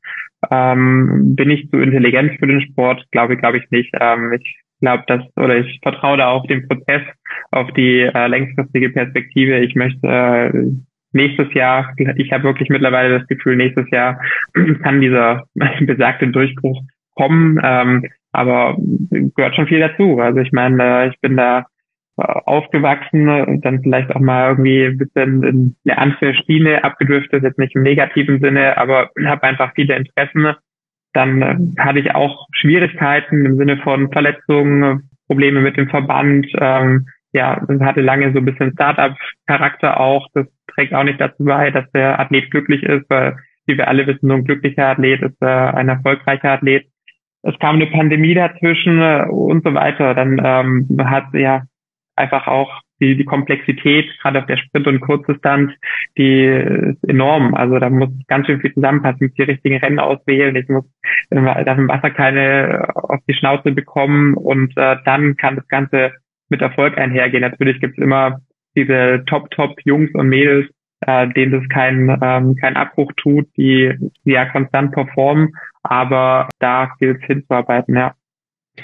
Ähm, bin ich zu intelligent für den Sport? Glaube, glaube ich nicht. Ähm, ich glaube, dass oder ich vertraue da auf den Prozess, auf die äh, längfristige Perspektive. Ich möchte äh, nächstes Jahr, ich habe wirklich mittlerweile das Gefühl, nächstes Jahr kann dieser besagte Durchbruch kommen, ähm, aber gehört schon viel dazu. Also ich meine, äh, ich bin da äh, aufgewachsen und dann vielleicht auch mal irgendwie ein bisschen in eine andere Schiene abgedriftet, jetzt nicht im negativen Sinne, aber habe einfach viele Interessen dann äh, hatte ich auch Schwierigkeiten im Sinne von Verletzungen, Probleme mit dem Verband. Ähm, ja, hatte lange so ein bisschen Startup-Charakter auch. Das trägt auch nicht dazu bei, dass der Athlet glücklich ist, weil, wie wir alle wissen, so ein glücklicher Athlet ist äh, ein erfolgreicher Athlet. Es kam eine Pandemie dazwischen äh, und so weiter. Dann ähm, hat ja einfach auch die, die Komplexität, gerade auf der Sprint- und Kurzdistanz, die ist enorm. Also da muss ganz schön viel zusammenpassen. Die richtigen Rennen auswählen. Ich muss darf im Wasser keine auf die Schnauze bekommen und äh, dann kann das Ganze mit Erfolg einhergehen. Natürlich gibt es immer diese Top-Top-Jungs und Mädels, äh, denen das kein, ähm, kein Abbruch tut, die, die ja konstant performen, aber da gilt es hinzuarbeiten, ja.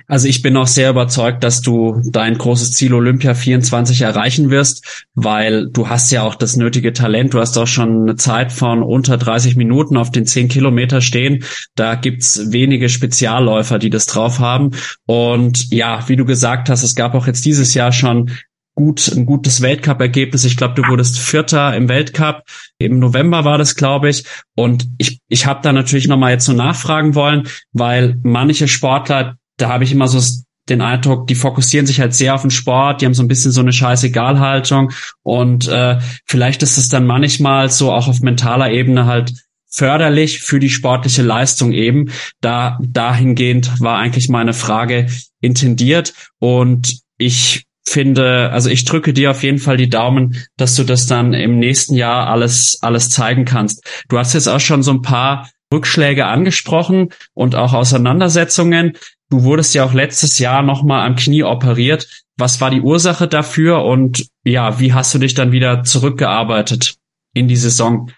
Also ich bin auch sehr überzeugt, dass du dein großes Ziel Olympia 24 erreichen wirst, weil du hast ja auch das nötige Talent. Du hast auch schon eine Zeit von unter 30 Minuten auf den 10 Kilometer stehen. Da gibt's wenige Spezialläufer, die das drauf haben. Und ja, wie du gesagt hast, es gab auch jetzt dieses Jahr schon gut, ein gutes Weltcup-Ergebnis. Ich glaube, du wurdest Vierter im Weltcup. Im November war das, glaube ich. Und ich, ich habe da natürlich nochmal jetzt so nachfragen wollen, weil manche Sportler, da habe ich immer so den Eindruck, die fokussieren sich halt sehr auf den Sport, die haben so ein bisschen so eine Scheißegalhaltung und äh, vielleicht ist es dann manchmal so auch auf mentaler Ebene halt förderlich für die sportliche Leistung eben. Da dahingehend war eigentlich meine Frage intendiert und ich finde, also ich drücke dir auf jeden Fall die Daumen, dass du das dann im nächsten Jahr alles alles zeigen kannst. Du hast jetzt auch schon so ein paar Rückschläge angesprochen und auch Auseinandersetzungen. Du wurdest ja auch letztes Jahr nochmal am Knie operiert. Was war die Ursache dafür und ja, wie hast du dich dann wieder zurückgearbeitet in die Saison?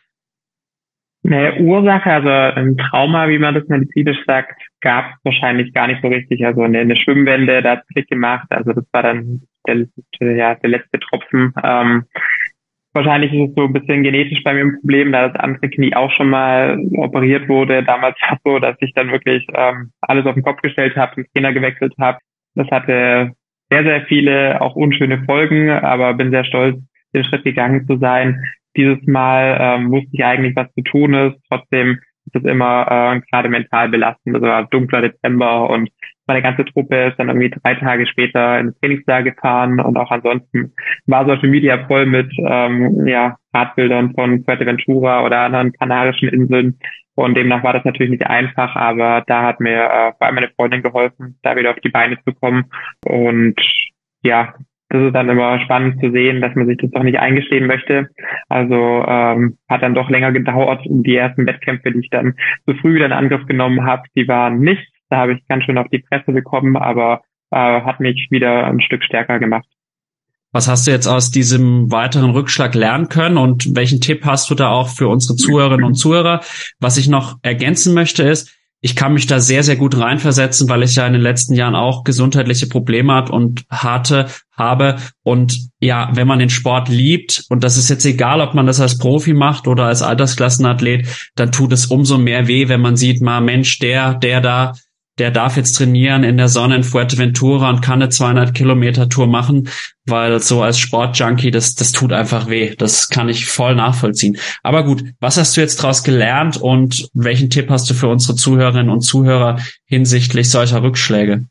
Eine Ursache, also ein Trauma, wie man das medizinisch sagt, gab es wahrscheinlich gar nicht so richtig. Also eine, eine Schwimmwende, da hat Klick gemacht. Also das war dann der, ja, der letzte Tropfen. Ähm, Wahrscheinlich ist es so ein bisschen genetisch bei mir ein Problem, da das andere Knie auch schon mal operiert wurde. Damals war es so, dass ich dann wirklich ähm, alles auf den Kopf gestellt habe, den Trainer gewechselt habe. Das hatte sehr, sehr viele auch unschöne Folgen, aber bin sehr stolz, den Schritt gegangen zu sein. Dieses Mal ähm, wusste ich eigentlich, was zu tun ist. Trotzdem ist es immer äh, gerade mental belastend. Also war dunkler Dezember und meine ganze Truppe ist dann irgendwie drei Tage später ins Trainingslager gefahren und auch ansonsten war Social Media voll mit ähm, ja, Radbildern von Fuerteventura oder anderen kanarischen Inseln. Und demnach war das natürlich nicht einfach, aber da hat mir äh, vor allem meine Freundin geholfen, da wieder auf die Beine zu kommen. Und ja, das ist dann immer spannend zu sehen, dass man sich das doch nicht eingestehen möchte. Also ähm, hat dann doch länger gedauert. Die ersten Wettkämpfe, die ich dann zu früh wieder in Angriff genommen habe, die waren nichts. Da habe ich ganz schön auf die Presse bekommen, aber äh, hat mich wieder ein Stück stärker gemacht. Was hast du jetzt aus diesem weiteren Rückschlag lernen können und welchen Tipp hast du da auch für unsere Zuhörerinnen und Zuhörer? Was ich noch ergänzen möchte ist, ich kann mich da sehr, sehr gut reinversetzen, weil ich ja in den letzten Jahren auch gesundheitliche Probleme hat und hatte, habe. Und ja, wenn man den Sport liebt, und das ist jetzt egal, ob man das als Profi macht oder als Altersklassenathlet, dann tut es umso mehr weh, wenn man sieht, mal Mensch, der, der da der darf jetzt trainieren in der Sonne in Fuerteventura und kann eine 200 Kilometer Tour machen, weil so als Sportjunkie, das, das tut einfach weh. Das kann ich voll nachvollziehen. Aber gut, was hast du jetzt daraus gelernt und welchen Tipp hast du für unsere Zuhörerinnen und Zuhörer hinsichtlich solcher Rückschläge?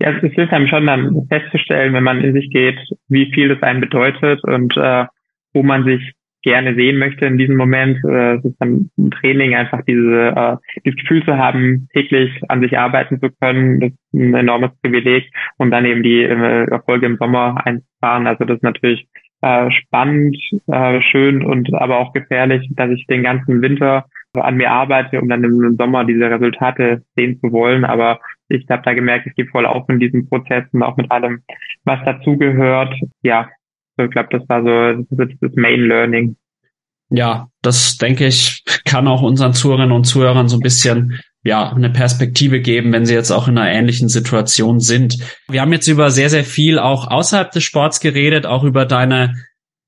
Ja, es hilft einem schon dann festzustellen, wenn man in sich geht, wie viel das einem bedeutet und äh, wo man sich gerne sehen möchte in diesem Moment. Äh, ist dann ein Training, einfach diese, äh, dieses Gefühl zu haben, täglich an sich arbeiten zu können. Das ist ein enormes Privileg. Und dann eben die äh, Erfolge im Sommer einzufahren. Also das ist natürlich äh, spannend, äh, schön und aber auch gefährlich, dass ich den ganzen Winter an mir arbeite, um dann im Sommer diese Resultate sehen zu wollen. Aber ich habe da gemerkt, ich gehe voll auf in diesen Prozessen, auch mit allem, was dazugehört. Ja, ich glaube, das war so das, das Main Learning. Ja, das denke ich, kann auch unseren Zuhörerinnen und Zuhörern so ein bisschen ja, eine Perspektive geben, wenn sie jetzt auch in einer ähnlichen Situation sind. Wir haben jetzt über sehr, sehr viel auch außerhalb des Sports geredet, auch über deine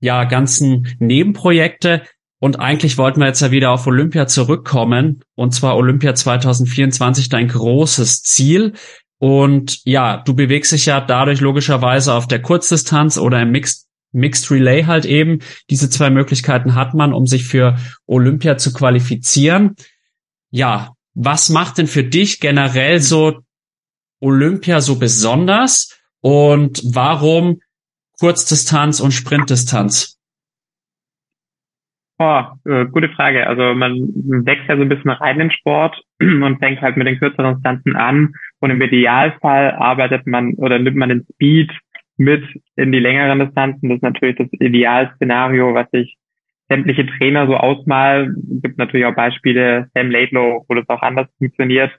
ja, ganzen Nebenprojekte. Und eigentlich wollten wir jetzt ja wieder auf Olympia zurückkommen. Und zwar Olympia 2024, dein großes Ziel. Und ja, du bewegst dich ja dadurch logischerweise auf der Kurzdistanz oder im Mixed Mixed Relay halt eben. Diese zwei Möglichkeiten hat man, um sich für Olympia zu qualifizieren. Ja, was macht denn für dich generell so Olympia so besonders und warum Kurzdistanz und Sprintdistanz? Oh, äh, gute Frage. Also man wächst ja so ein bisschen rein in Sport und fängt halt mit den kürzeren Distanzen an und im Idealfall arbeitet man oder nimmt man den Speed mit in die längeren Distanzen. Das ist natürlich das Idealszenario, was sich sämtliche Trainer so ausmalen. Es gibt natürlich auch Beispiele, Sam Laidlow, wo das auch anders funktioniert.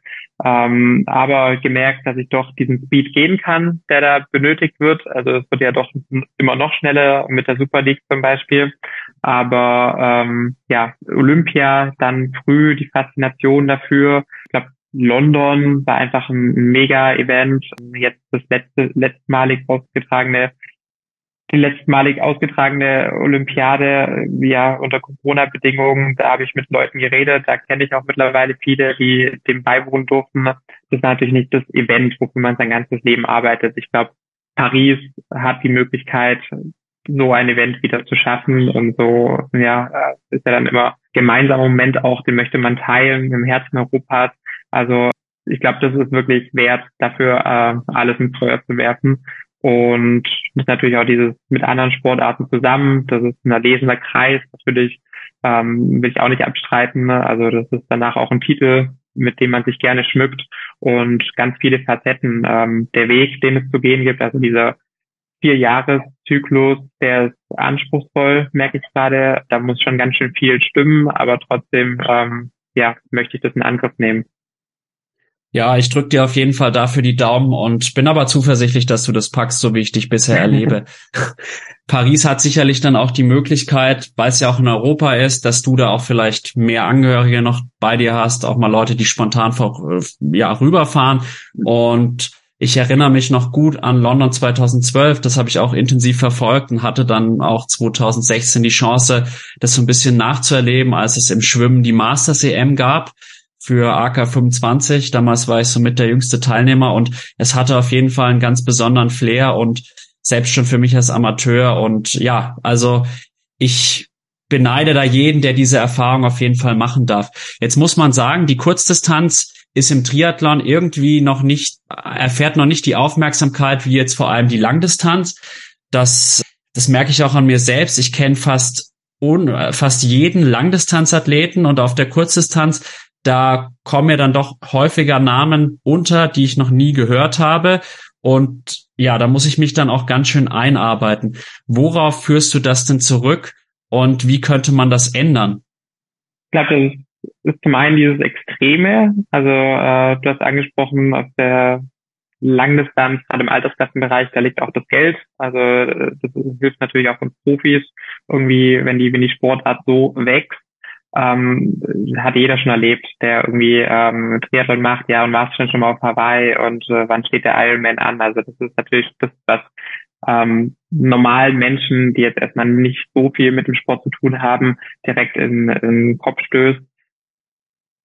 Ähm, aber gemerkt, dass ich doch diesen Speed gehen kann, der da benötigt wird. Also es wird ja doch immer noch schneller mit der Super League zum Beispiel. Aber ähm, ja, Olympia, dann früh die Faszination dafür. Ich glaube, London war einfach ein Mega-Event. Jetzt das letzte, letztmalig ausgetragene, die letztmalig ausgetragene Olympiade, ja, unter Corona-Bedingungen, da habe ich mit Leuten geredet, da kenne ich auch mittlerweile viele, die dem beiwohnen durften. Das ist natürlich nicht das Event, wofür man sein ganzes Leben arbeitet. Ich glaube, Paris hat die Möglichkeit, so ein Event wieder zu schaffen und so, ja, ist ja dann immer gemeinsamer Moment auch, den möchte man teilen im Herzen Europas also ich glaube, das ist wirklich wert, dafür äh, alles ins Feuer zu werfen. Und ist natürlich auch dieses mit anderen Sportarten zusammen. Das ist ein erlesender Kreis, natürlich ähm, will ich auch nicht abstreiten. Ne? Also das ist danach auch ein Titel, mit dem man sich gerne schmückt und ganz viele Facetten. Ähm, der Weg, den es zu gehen gibt, also dieser vier Jahreszyklus, der ist anspruchsvoll, merke ich gerade. Da muss schon ganz schön viel stimmen, aber trotzdem ähm, ja, möchte ich das in Angriff nehmen. Ja, ich drücke dir auf jeden Fall dafür die Daumen und bin aber zuversichtlich, dass du das packst, so wie ich dich bisher erlebe. Paris hat sicherlich dann auch die Möglichkeit, weil es ja auch in Europa ist, dass du da auch vielleicht mehr Angehörige noch bei dir hast, auch mal Leute, die spontan vor, ja, rüberfahren. Und ich erinnere mich noch gut an London 2012, das habe ich auch intensiv verfolgt und hatte dann auch 2016 die Chance, das so ein bisschen nachzuerleben, als es im Schwimmen die Masters EM gab für AK 25. Damals war ich so mit der jüngste Teilnehmer und es hatte auf jeden Fall einen ganz besonderen Flair und selbst schon für mich als Amateur. Und ja, also ich beneide da jeden, der diese Erfahrung auf jeden Fall machen darf. Jetzt muss man sagen, die Kurzdistanz ist im Triathlon irgendwie noch nicht, erfährt noch nicht die Aufmerksamkeit wie jetzt vor allem die Langdistanz. Das, das merke ich auch an mir selbst. Ich kenne fast fast jeden Langdistanzathleten und auf der Kurzdistanz da kommen mir dann doch häufiger Namen unter, die ich noch nie gehört habe. Und ja, da muss ich mich dann auch ganz schön einarbeiten. Worauf führst du das denn zurück und wie könnte man das ändern? Ich glaube, das ist zum einen dieses Extreme. Also äh, du hast angesprochen, auf der Langdistanz, gerade im Altersklassenbereich, da liegt auch das Geld. Also das hilft natürlich auch uns Profis irgendwie, wenn die, wenn die Sportart so wächst. Ähm, hat jeder schon erlebt, der irgendwie ähm, Triathlon macht, ja, und warst schon schon mal auf Hawaii und äh, wann steht der Ironman an? Also das ist natürlich das, was ähm, normalen Menschen, die jetzt erstmal nicht so viel mit dem Sport zu tun haben, direkt in, in den Kopf stößt.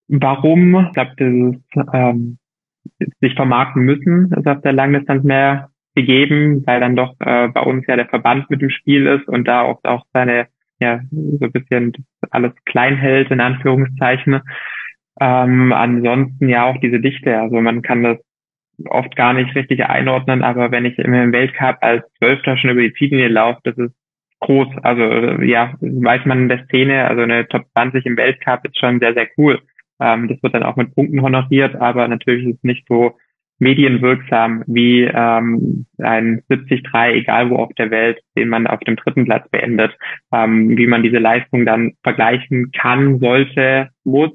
Warum? Ich glaube, dieses ähm, sich vermarkten müssen, ist auf der Langdistanz mehr gegeben, weil dann doch äh, bei uns ja der Verband mit dem Spiel ist und da oft auch seine, ja, so ein bisschen alles klein hält, in Anführungszeichen. Ähm, ansonsten ja auch diese Dichte. Also man kann das oft gar nicht richtig einordnen, aber wenn ich im Weltcup als Zwölfter schon über die Ziellinie laufe, das ist groß. Also ja, weiß man in der Szene, also eine Top 20 im Weltcup ist schon sehr, sehr cool. Ähm, das wird dann auch mit Punkten honoriert, aber natürlich ist es nicht so medienwirksam wie ähm, ein 73, egal wo auf der Welt, den man auf dem dritten Platz beendet. Ähm, wie man diese Leistung dann vergleichen kann, sollte, muss,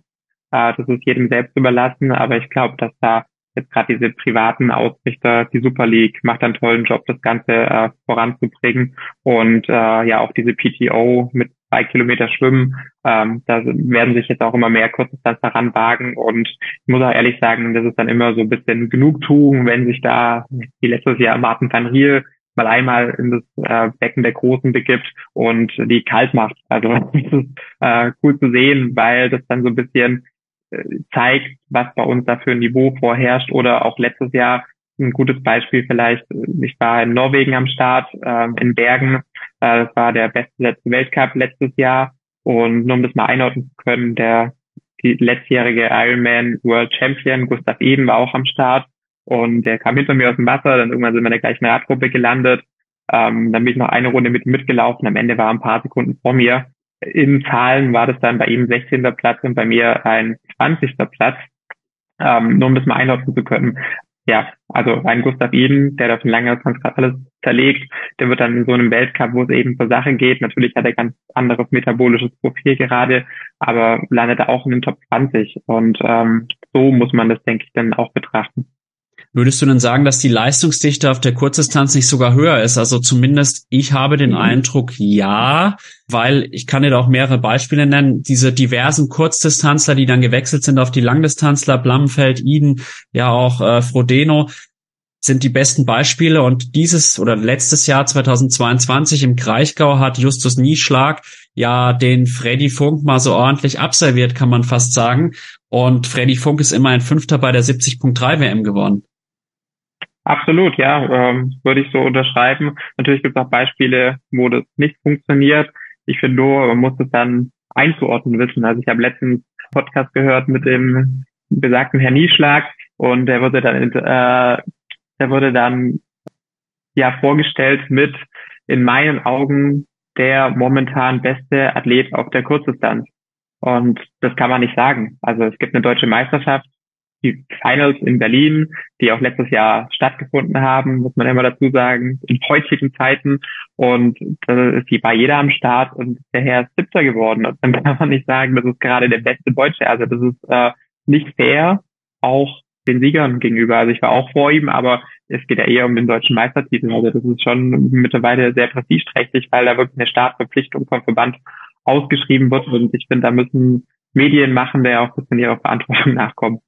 äh, das ist jedem selbst überlassen, aber ich glaube, dass da jetzt gerade diese privaten Ausrichter, die Super League macht einen tollen Job, das Ganze äh, voranzubringen und äh, ja auch diese PTO mit zwei Kilometer Schwimmen, ähm, da werden sich jetzt auch immer mehr Kurzdistanz daran wagen. Und ich muss auch ehrlich sagen, das ist dann immer so ein bisschen Genugtuung, wenn sich da wie letztes Jahr Martin van Riel mal einmal in das äh, Becken der Großen begibt und die kalt macht. Also das ist äh, cool zu sehen, weil das dann so ein bisschen zeigt, was bei uns da für ein Niveau vorherrscht. Oder auch letztes Jahr ein gutes Beispiel vielleicht, ich war in Norwegen am Start, äh, in Bergen, äh, das war der beste Weltcup letztes Jahr und nur um das mal einordnen zu können, der die letztjährige Ironman World Champion Gustav Eden war auch am Start und der kam hinter mir aus dem Wasser, dann irgendwann sind wir in der gleichen Radgruppe gelandet, ähm, dann bin ich noch eine Runde mit mitgelaufen, am Ende war ein paar Sekunden vor mir in Zahlen war das dann bei ihm 16. Platz und bei mir ein 20. Platz, ähm, nur um das mal einordnen zu können. Ja, also ein Gustav Eden, der das in langer Zeit gerade alles zerlegt, der wird dann in so einem Weltcup, wo es eben zur Sache geht, natürlich hat er ganz anderes metabolisches Profil gerade, aber landet er auch in den Top 20 und ähm, so muss man das, denke ich, dann auch betrachten. Würdest du denn sagen, dass die Leistungsdichte auf der Kurzdistanz nicht sogar höher ist? Also zumindest ich habe den. Eindruck, ja, weil ich kann dir da auch mehrere Beispiele nennen. Diese diversen Kurzdistanzler, die dann gewechselt sind auf die Langdistanzler, Blammenfeld, Iden, ja auch äh, Frodeno, sind die besten Beispiele. Und dieses oder letztes Jahr 2022 im Kraichgau hat Justus Nieschlag ja den Freddy Funk mal so ordentlich abserviert, kann man fast sagen. Und Freddy Funk ist immerhin Fünfter bei der 70.3 WM geworden. Absolut, ja, ähm, würde ich so unterschreiben. Natürlich gibt es auch Beispiele, wo das nicht funktioniert. Ich finde nur, man muss es dann einzuordnen wissen. Also ich habe letztens Podcast gehört mit dem besagten Herrn Nieschlag und der wurde dann, äh, der wurde dann ja vorgestellt mit in meinen Augen der momentan beste Athlet auf der Kurzdistanz. Und das kann man nicht sagen. Also es gibt eine deutsche Meisterschaft, die Finals in Berlin, die auch letztes Jahr stattgefunden haben, muss man immer dazu sagen, in heutigen Zeiten. Und äh, die war jeder am Start und der Herr ist Siebter geworden. Und dann kann man nicht sagen, das ist gerade der beste Deutsche. Also das ist äh, nicht fair, auch den Siegern gegenüber. Also ich war auch vor ihm, aber es geht ja eher um den deutschen Meistertitel. Also das ist schon mittlerweile sehr prestigeträchtig, weil da wirklich eine Startverpflichtung vom Verband ausgeschrieben wird. Und ich finde, da müssen Medien machen, der auch ein bisschen ihrer Verantwortung nachkommen.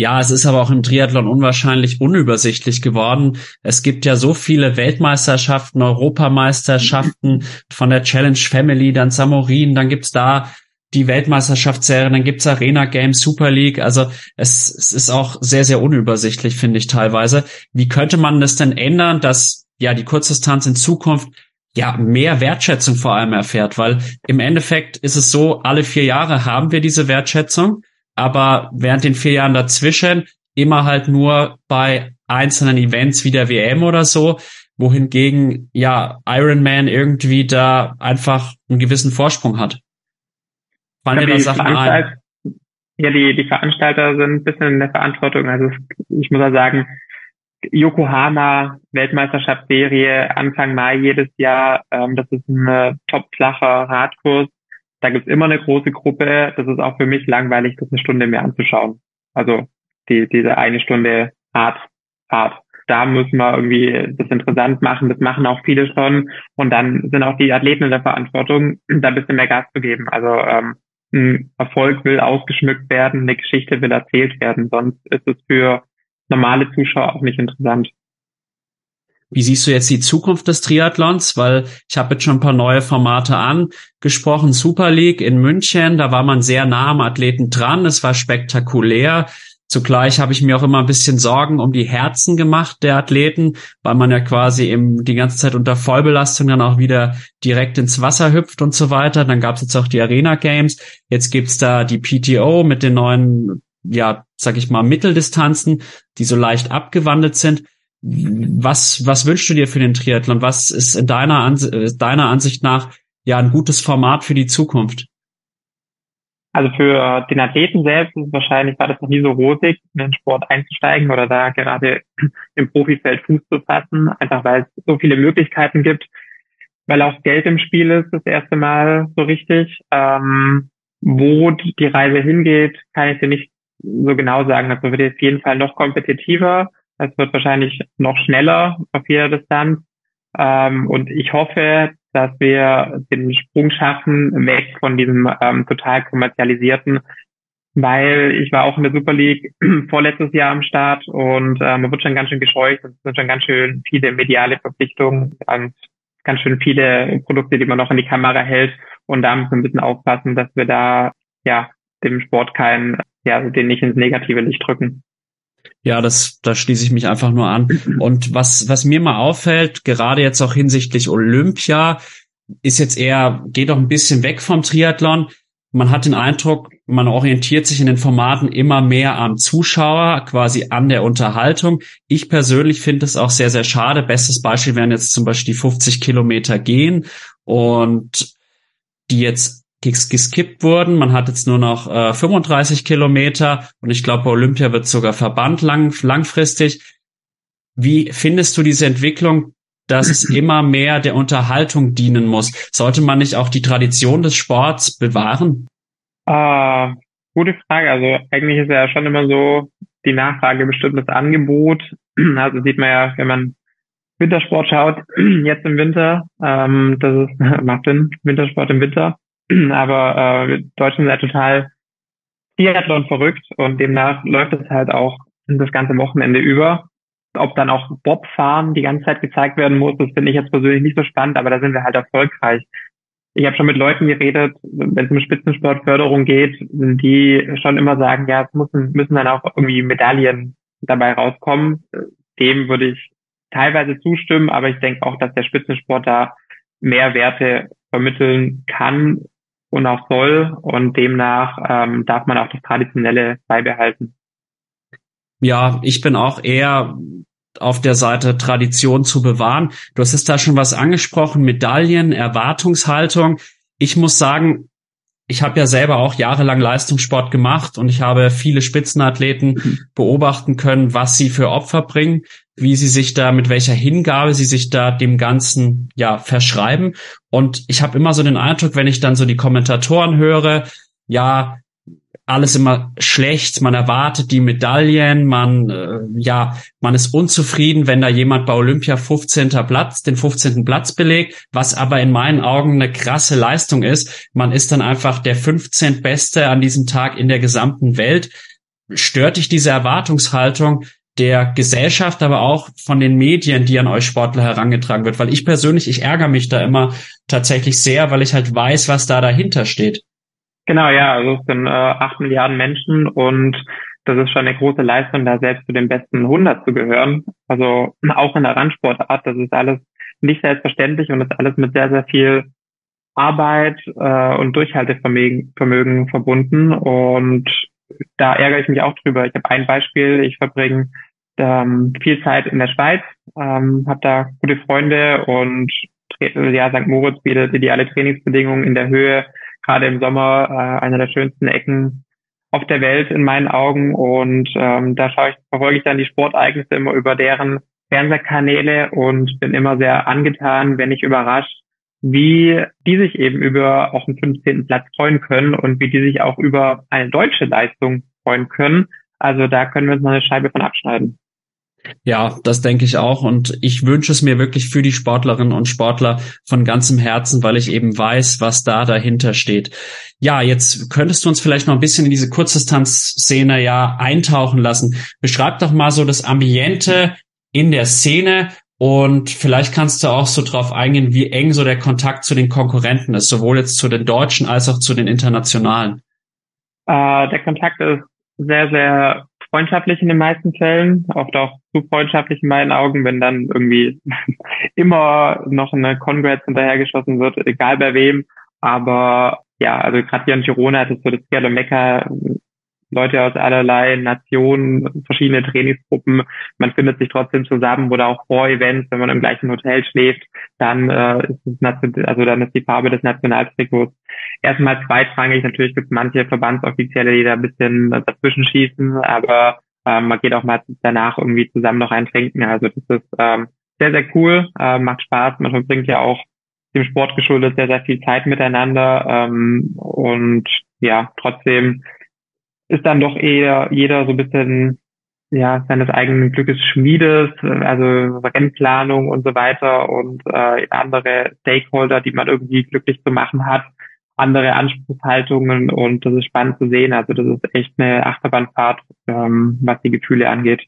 Ja, es ist aber auch im Triathlon unwahrscheinlich unübersichtlich geworden. Es gibt ja so viele Weltmeisterschaften, Europameisterschaften von der Challenge Family, dann Samorin, dann gibt's da die Weltmeisterschaftsserien, dann gibt's Arena Games, Super League. Also es, es ist auch sehr, sehr unübersichtlich, finde ich teilweise. Wie könnte man das denn ändern, dass ja die Kurzdistanz in Zukunft ja mehr Wertschätzung vor allem erfährt? Weil im Endeffekt ist es so, alle vier Jahre haben wir diese Wertschätzung aber während den vier Jahren dazwischen immer halt nur bei einzelnen Events wie der WM oder so, wohingegen ja Ironman irgendwie da einfach einen gewissen Vorsprung hat. Fallen dir da Sachen ein? Ja, die, die Veranstalter sind ein bisschen in der Verantwortung. Also ich muss ja sagen, Yokohama Weltmeisterschaftsserie Anfang Mai jedes Jahr. Ähm, das ist ein top-flacher Radkurs. Da gibt's immer eine große Gruppe. Das ist auch für mich langweilig, das eine Stunde mehr anzuschauen. Also die, diese eine Stunde Radfahrt. Da müssen wir irgendwie das interessant machen. Das machen auch viele schon. Und dann sind auch die Athleten in der Verantwortung, da ein bisschen mehr Gas zu geben. Also ähm, ein Erfolg will ausgeschmückt werden, eine Geschichte will erzählt werden. Sonst ist es für normale Zuschauer auch nicht interessant. Wie siehst du jetzt die Zukunft des Triathlons? Weil ich habe jetzt schon ein paar neue Formate angesprochen. Super League in München, da war man sehr nah am Athleten dran. Es war spektakulär. Zugleich habe ich mir auch immer ein bisschen Sorgen um die Herzen gemacht der Athleten, weil man ja quasi eben die ganze Zeit unter Vollbelastung dann auch wieder direkt ins Wasser hüpft und so weiter. Dann gab es jetzt auch die Arena Games. Jetzt gibt's da die PTO mit den neuen, ja, sag ich mal, Mitteldistanzen, die so leicht abgewandelt sind. Was, was wünschst du dir für den Triathlon? Was ist in deiner, Ans deiner Ansicht nach ja ein gutes Format für die Zukunft? Also für den Athleten selbst ist wahrscheinlich, war das noch nie so rosig, in den Sport einzusteigen oder da gerade im Profifeld Fuß zu fassen, einfach weil es so viele Möglichkeiten gibt, weil auch Geld im Spiel ist, das erste Mal so richtig. Ähm, wo die Reise hingeht, kann ich dir nicht so genau sagen. Das wird auf jeden Fall noch kompetitiver. Es wird wahrscheinlich noch schneller auf jeder Distanz. Ähm, und ich hoffe, dass wir den Sprung schaffen, weg von diesem ähm, total kommerzialisierten, weil ich war auch in der Super League vorletztes Jahr am Start und äh, man wird schon ganz schön gescheucht. Es sind schon ganz schön viele mediale Verpflichtungen und ganz schön viele Produkte, die man noch in die Kamera hält. Und da müssen wir ein bisschen aufpassen, dass wir da ja dem Sport keinen, ja, den nicht ins negative Licht drücken. Ja, das, da schließe ich mich einfach nur an. Und was, was mir mal auffällt, gerade jetzt auch hinsichtlich Olympia, ist jetzt eher, geht auch ein bisschen weg vom Triathlon. Man hat den Eindruck, man orientiert sich in den Formaten immer mehr am Zuschauer, quasi an der Unterhaltung. Ich persönlich finde es auch sehr, sehr schade. Bestes Beispiel wären jetzt zum Beispiel die 50 Kilometer gehen und die jetzt geskippt wurden. Man hat jetzt nur noch äh, 35 Kilometer und ich glaube, bei Olympia wird sogar verbannt lang, langfristig. Wie findest du diese Entwicklung, dass es immer mehr der Unterhaltung dienen muss? Sollte man nicht auch die Tradition des Sports bewahren? Äh, gute Frage. Also eigentlich ist ja schon immer so die Nachfrage bestimmt das Angebot. Also sieht man ja, wenn man Wintersport schaut, jetzt im Winter, ähm, das ist, macht Sinn, Wintersport im Winter. Aber äh, Deutschland ist ja total Triathlon verrückt und demnach läuft es halt auch das ganze Wochenende über. Ob dann auch Bobfahren die ganze Zeit gezeigt werden muss, das finde ich jetzt persönlich nicht so spannend, aber da sind wir halt erfolgreich. Ich habe schon mit Leuten geredet, wenn es um Spitzensportförderung geht, die schon immer sagen, ja, es müssen, müssen dann auch irgendwie Medaillen dabei rauskommen. Dem würde ich teilweise zustimmen, aber ich denke auch, dass der Spitzensport da mehr Werte vermitteln kann, und auch soll. Und demnach ähm, darf man auch das Traditionelle beibehalten. Ja, ich bin auch eher auf der Seite Tradition zu bewahren. Du hast es da schon was angesprochen, Medaillen, Erwartungshaltung. Ich muss sagen, ich habe ja selber auch jahrelang Leistungssport gemacht und ich habe viele Spitzenathleten mhm. beobachten können, was sie für Opfer bringen, wie sie sich da, mit welcher Hingabe sie sich da dem Ganzen ja verschreiben. Und ich habe immer so den Eindruck, wenn ich dann so die Kommentatoren höre, ja, alles immer schlecht, man erwartet die Medaillen, man äh, ja, man ist unzufrieden, wenn da jemand bei Olympia 15. Platz, den 15. Platz belegt, was aber in meinen Augen eine krasse Leistung ist. Man ist dann einfach der 15. Beste an diesem Tag in der gesamten Welt. Stört dich diese Erwartungshaltung der Gesellschaft, aber auch von den Medien, die an euch Sportler herangetragen wird? Weil ich persönlich, ich ärgere mich da immer tatsächlich sehr, weil ich halt weiß, was da dahinter steht. Genau, ja, also es sind äh, acht Milliarden Menschen und das ist schon eine große Leistung, da selbst zu den besten 100 zu gehören. Also auch in der Randsportart, das ist alles nicht selbstverständlich und ist alles mit sehr, sehr viel Arbeit äh, und Durchhaltevermögen Vermögen verbunden. Und da ärgere ich mich auch drüber. Ich habe ein Beispiel, ich verbringe ähm, viel Zeit in der Schweiz, ähm, habe da gute Freunde und ja, St. Moritz bietet ideale Trainingsbedingungen in der Höhe gerade im Sommer äh, einer der schönsten Ecken auf der Welt in meinen Augen und ähm, da schaue ich, verfolge ich dann die Sportereignisse immer über deren Fernsehkanäle und bin immer sehr angetan, wenn ich überrascht, wie die sich eben über auch einen 15. Platz freuen können und wie die sich auch über eine deutsche Leistung freuen können. Also da können wir uns noch eine Scheibe von abschneiden. Ja, das denke ich auch. Und ich wünsche es mir wirklich für die Sportlerinnen und Sportler von ganzem Herzen, weil ich eben weiß, was da dahinter steht. Ja, jetzt könntest du uns vielleicht noch ein bisschen in diese Kurzdistanzszene ja eintauchen lassen. Beschreib doch mal so das Ambiente in der Szene und vielleicht kannst du auch so drauf eingehen, wie eng so der Kontakt zu den Konkurrenten ist, sowohl jetzt zu den Deutschen als auch zu den Internationalen. Äh, der Kontakt ist sehr, sehr freundschaftlich in den meisten Fällen, oft auch zu freundschaftlich in meinen Augen, wenn dann irgendwie immer noch eine Congrats hinterhergeschossen wird, egal bei wem. Aber ja, also gerade hier in Girona hat es so das Gerle Mecker, Leute aus allerlei Nationen, verschiedene Trainingsgruppen. Man findet sich trotzdem zusammen oder auch vor Events, wenn man im gleichen Hotel schläft, dann äh, ist es also dann ist die Farbe des Nationaltrikots erstmal zweitrangig. Natürlich gibt es manche Verbandsoffizielle, die da ein bisschen dazwischen schießen, aber ähm, man geht auch mal danach irgendwie zusammen noch ein trinken. Also das ist ähm, sehr, sehr cool, äh, macht Spaß. Man verbringt ja auch dem Sport geschuldet sehr, sehr viel Zeit miteinander ähm, und ja, trotzdem ist dann doch eher jeder so ein bisschen ja seines eigenen Glückes Schmiedes, also Rennplanung und so weiter und äh, andere Stakeholder, die man irgendwie glücklich zu machen hat, andere Anspruchshaltungen und das ist spannend zu sehen. Also das ist echt eine Achterbahnfahrt, ähm, was die Gefühle angeht.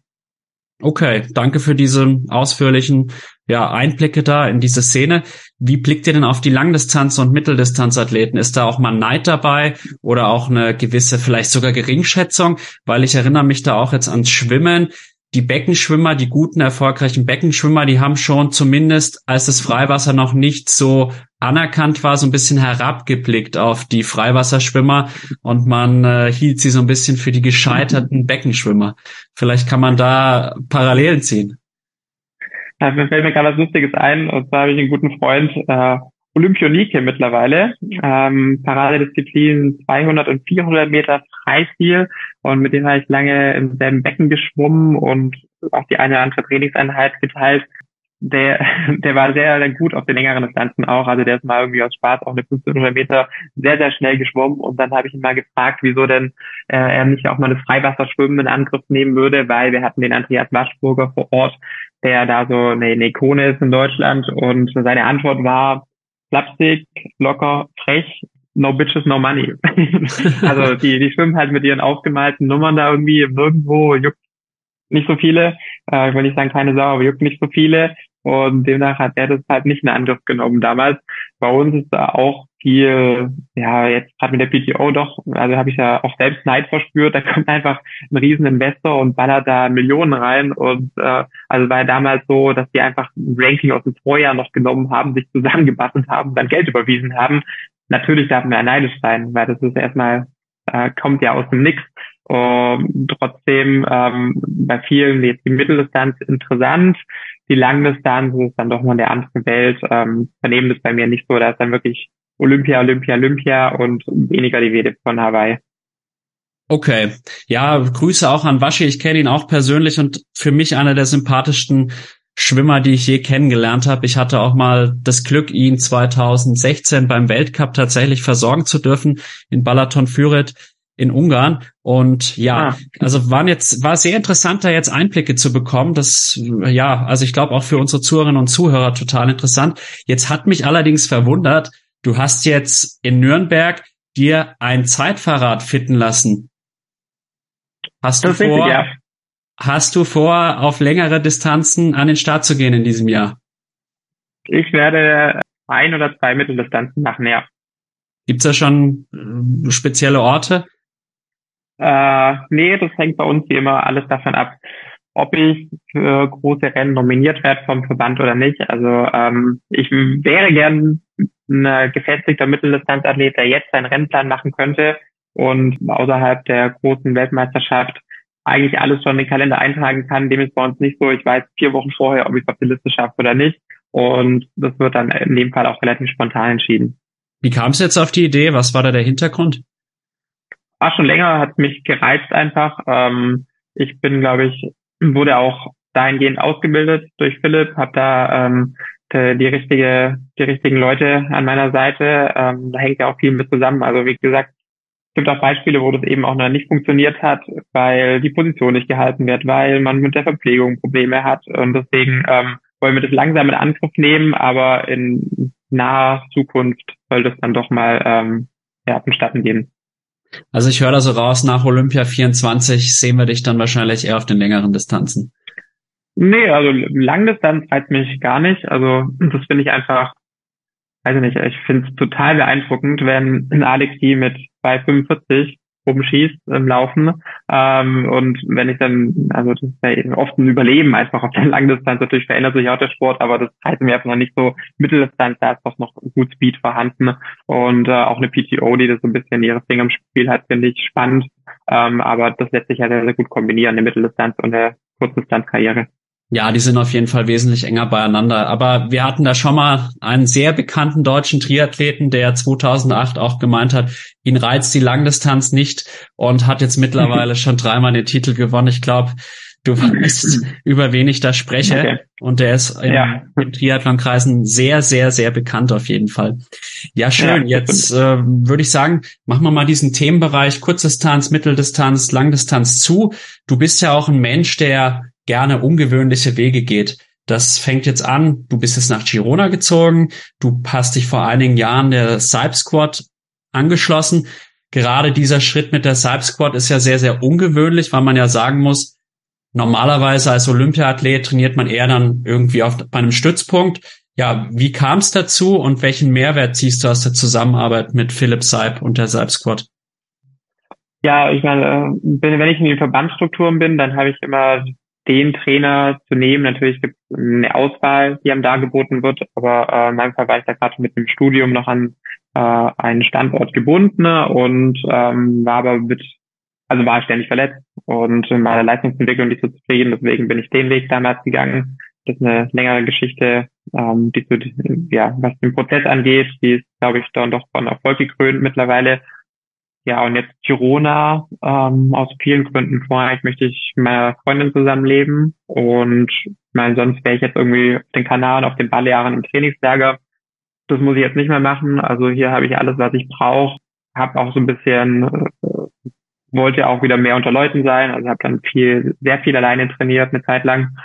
Okay, danke für diese ausführlichen ja, Einblicke da in diese Szene. Wie blickt ihr denn auf die Langdistanz- und Mitteldistanzathleten? Ist da auch mal Neid dabei oder auch eine gewisse, vielleicht sogar Geringschätzung? Weil ich erinnere mich da auch jetzt ans Schwimmen die Beckenschwimmer, die guten, erfolgreichen Beckenschwimmer, die haben schon zumindest, als das Freiwasser noch nicht so anerkannt war, so ein bisschen herabgeblickt auf die Freiwasserschwimmer und man äh, hielt sie so ein bisschen für die gescheiterten Beckenschwimmer. Vielleicht kann man da Parallelen ziehen. Ja, mir fällt mir gerade was Lustiges ein, und zwar habe ich einen guten Freund, äh, Olympionike mittlerweile, ähm, Paradedisziplin 200 und 400 Meter Freistil und mit dem habe ich lange im selben Becken geschwommen und auch die eine oder andere Trainingseinheit geteilt. Der, der war sehr, sehr gut auf den längeren Distanzen auch. Also der ist mal irgendwie aus Spaß auch eine 1500 Meter sehr, sehr schnell geschwommen. Und dann habe ich ihn mal gefragt, wieso denn äh, er nicht auch mal das Freiwasserschwimmen in Angriff nehmen würde, weil wir hatten den Andreas Waschburger vor Ort, der da so eine, eine Ikone ist in Deutschland. Und seine Antwort war, Slapstick, locker, frech, no bitches, no money. also die, die schwimmen halt mit ihren aufgemalten Nummern da irgendwie irgendwo, juckt nicht so viele. Äh, ich will nicht sagen keine Sau, aber juckt nicht so viele. Und demnach hat er das halt nicht in Angriff genommen damals. Bei uns ist da auch viel, ja, jetzt gerade mit der PTO doch, also habe ich ja auch selbst Neid verspürt, da kommt einfach ein riesen Investor und ballert da Millionen rein und äh, also war ja damals so, dass die einfach ein Ranking aus dem Vorjahr noch genommen haben, sich zusammengebastelt haben, dann Geld überwiesen haben. Natürlich darf man ja neidisch sein, weil das ist erstmal, äh, kommt ja aus dem Nix. Um, trotzdem ähm, bei vielen jetzt die Mitteldistanz interessant, die Langdistanz ist dann doch mal eine andere Welt. Ähm, vernehmen das bei mir nicht so, da ist dann wirklich Olympia, Olympia, Olympia und weniger die Rede von Hawaii. Okay, ja, Grüße auch an Waschi. Ich kenne ihn auch persönlich und für mich einer der sympathischsten Schwimmer, die ich je kennengelernt habe. Ich hatte auch mal das Glück, ihn 2016 beim Weltcup tatsächlich versorgen zu dürfen in Balaton Füret in Ungarn. Und ja, ah. also waren jetzt, war sehr interessant, da jetzt Einblicke zu bekommen. Das, ja, also ich glaube auch für unsere Zuhörerinnen und Zuhörer total interessant. Jetzt hat mich allerdings verwundert, Du hast jetzt in Nürnberg dir ein Zeitfahrrad fitten lassen. Hast du vor, ja. hast du vor, auf längere Distanzen an den Start zu gehen in diesem Jahr? Ich werde ein oder zwei Mitteldistanzen machen, ja. Gibt's da schon äh, spezielle Orte? Äh, nee, das hängt bei uns wie immer alles davon ab, ob ich für große Rennen nominiert werde vom Verband oder nicht. Also ähm, ich wäre gern ein gefestigter Mitteldistanzathlet, der jetzt seinen Rennplan machen könnte und außerhalb der großen Weltmeisterschaft eigentlich alles schon in den Kalender eintragen kann. Dem ist bei uns nicht so. Ich weiß vier Wochen vorher, ob ich es auf die Liste schaffe oder nicht. Und das wird dann in dem Fall auch relativ spontan entschieden. Wie kam es jetzt auf die Idee? Was war da der Hintergrund? war schon länger, hat mich gereizt einfach. Ähm, ich bin, glaube ich, wurde auch dahingehend ausgebildet durch Philipp, habe da ähm, die, die richtige, die richtigen Leute an meiner Seite. Ähm, da hängt ja auch viel mit zusammen. Also wie gesagt, es gibt auch Beispiele, wo das eben auch noch nicht funktioniert hat, weil die Position nicht gehalten wird, weil man mit der Verpflegung Probleme hat. Und deswegen ähm, wollen wir das langsam in Angriff nehmen, aber in naher Zukunft soll das dann doch mal ähm, ja, vonstatten gehen. Also ich höre da so raus, nach Olympia 24 sehen wir dich dann wahrscheinlich eher auf den längeren Distanzen. Nee, also Langdistanz reizt mich gar nicht. Also das finde ich einfach, weiß ich nicht, ich finde es total beeindruckend, wenn ein Alexi mit 245 rumschießt im Laufen. Ähm, und wenn ich dann, also das ist ja oft ein Überleben einfach auf der Langdistanz, natürlich verändert sich auch der Sport, aber das heißt mir einfach noch nicht so Mitteldistanz, da ist doch noch gut Speed vorhanden und äh, auch eine PTO, die das so ein bisschen ihre Finger im Spiel hat, finde ich spannend. Ähm, aber das lässt sich ja sehr, sehr gut kombinieren, eine Mitteldistanz und eine Kurzdistanzkarriere. Ja, die sind auf jeden Fall wesentlich enger beieinander. Aber wir hatten da schon mal einen sehr bekannten deutschen Triathleten, der 2008 auch gemeint hat, ihn reizt die Langdistanz nicht und hat jetzt mittlerweile schon dreimal den Titel gewonnen. Ich glaube, du weißt, über wen ich da spreche. Okay. Und der ist in, ja. in Triathlonkreisen sehr, sehr, sehr bekannt auf jeden Fall. Ja, schön. Ja, Jetzt äh, würde ich sagen, machen wir mal diesen Themenbereich Kurzdistanz, Mitteldistanz, Langdistanz zu. Du bist ja auch ein Mensch, der gerne ungewöhnliche Wege geht. Das fängt jetzt an, du bist jetzt nach Girona gezogen, du hast dich vor einigen Jahren der Cyp Squad angeschlossen. Gerade dieser Schritt mit der Cyp Squad ist ja sehr, sehr ungewöhnlich, weil man ja sagen muss, normalerweise als Olympiaathlet trainiert man eher dann irgendwie auf einem Stützpunkt. Ja, wie kam es dazu und welchen Mehrwert ziehst du aus der Zusammenarbeit mit Philipp Seib und der Seib Squad? Ja, ich meine, wenn ich in den Verbandsstrukturen bin, dann habe ich immer den Trainer zu nehmen. Natürlich gibt es eine Auswahl, die einem dargeboten wird, aber äh, in meinem Fall war ich da gerade mit dem Studium noch an äh, einen Standort gebunden und ähm, war aber mit, also war ständig verletzt und in meiner Leistungsentwicklung nicht so zufrieden, deswegen bin ich den Weg damals gegangen. Das ist eine längere Geschichte, ähm, die zu, ja, was den Prozess angeht, die ist, glaube ich, dann doch von Erfolg gekrönt mittlerweile. Ja, und jetzt Girona, ähm, aus vielen Gründen. Vorher möchte ich mit meiner Freundin zusammenleben und mein, sonst wäre ich jetzt irgendwie auf den Kanaren, auf den Balearen im Trainingslager. Das muss ich jetzt nicht mehr machen. Also hier habe ich alles, was ich brauche. Habe auch so ein bisschen, äh, wollte auch wieder mehr unter Leuten sein. Also habe dann viel, sehr viel alleine trainiert, eine Zeit lang.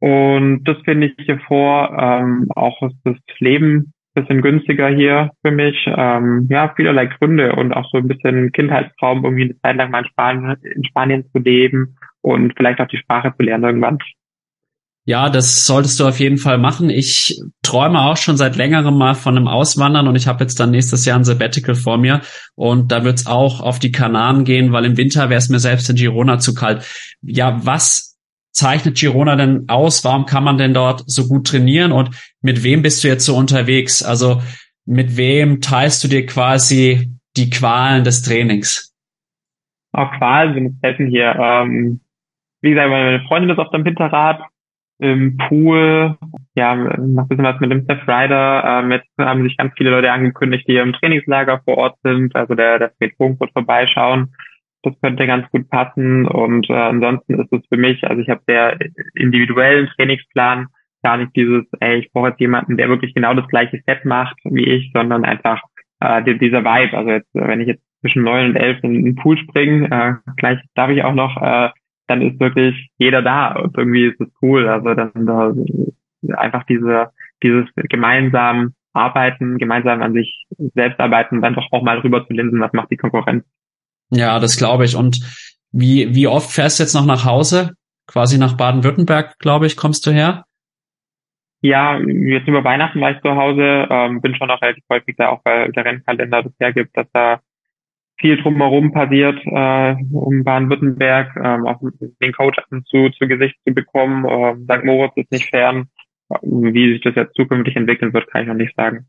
Und das finde ich hier vor, ähm, auch das Leben bisschen günstiger hier für mich. Ähm, ja, vielerlei Gründe und auch so ein bisschen Kindheitstraum, irgendwie eine Zeit lang mal in Spanien, in Spanien zu leben und vielleicht auch die Sprache zu lernen irgendwann. Ja, das solltest du auf jeden Fall machen. Ich träume auch schon seit längerem mal von einem Auswandern und ich habe jetzt dann nächstes Jahr ein Sabbatical vor mir und da wird's auch auf die Kanaren gehen, weil im Winter wäre es mir selbst in Girona zu kalt. Ja, was zeichnet Girona denn aus? Warum kann man denn dort so gut trainieren? Und mit wem bist du jetzt so unterwegs? Also mit wem teilst du dir quasi die Qualen des Trainings? Auch Qualen sind selten hier. Ähm, wie gesagt, meine Freundin ist auf dem Hinterrad, im Pool, ja, noch ein bisschen was mit dem Steph Rider. Ähm, jetzt haben sich ganz viele Leute angekündigt, die im Trainingslager vor Ort sind. Also der, der Fred Funk wird vorbeischauen das könnte ganz gut passen. Und äh, ansonsten ist es für mich, also ich habe sehr individuellen Trainingsplan, gar nicht dieses, ey, ich brauche jetzt jemanden, der wirklich genau das gleiche Set macht wie ich, sondern einfach äh, dieser Vibe. Also jetzt, wenn ich jetzt zwischen neun und elf in den Pool springe, äh, gleich darf ich auch noch, äh, dann ist wirklich jeder da und irgendwie ist es cool. Also dann da, einfach diese, dieses gemeinsam arbeiten, gemeinsam an sich selbst arbeiten, dann doch auch mal rüber zu linsen, was macht die Konkurrenz. Ja, das glaube ich. Und wie, wie oft fährst du jetzt noch nach Hause? Quasi nach Baden-Württemberg, glaube ich, kommst du her? Ja, jetzt über Weihnachten war ich zu Hause, ähm, bin schon auch relativ häufig da, auch weil der Rennkalender das hergibt, dass da viel drumherum passiert, äh, um Baden-Württemberg, ähm, auch den Coach zu, zu Gesicht zu bekommen. Ähm, St. Moritz ist nicht fern. Wie sich das jetzt zukünftig entwickeln wird, kann ich noch nicht sagen.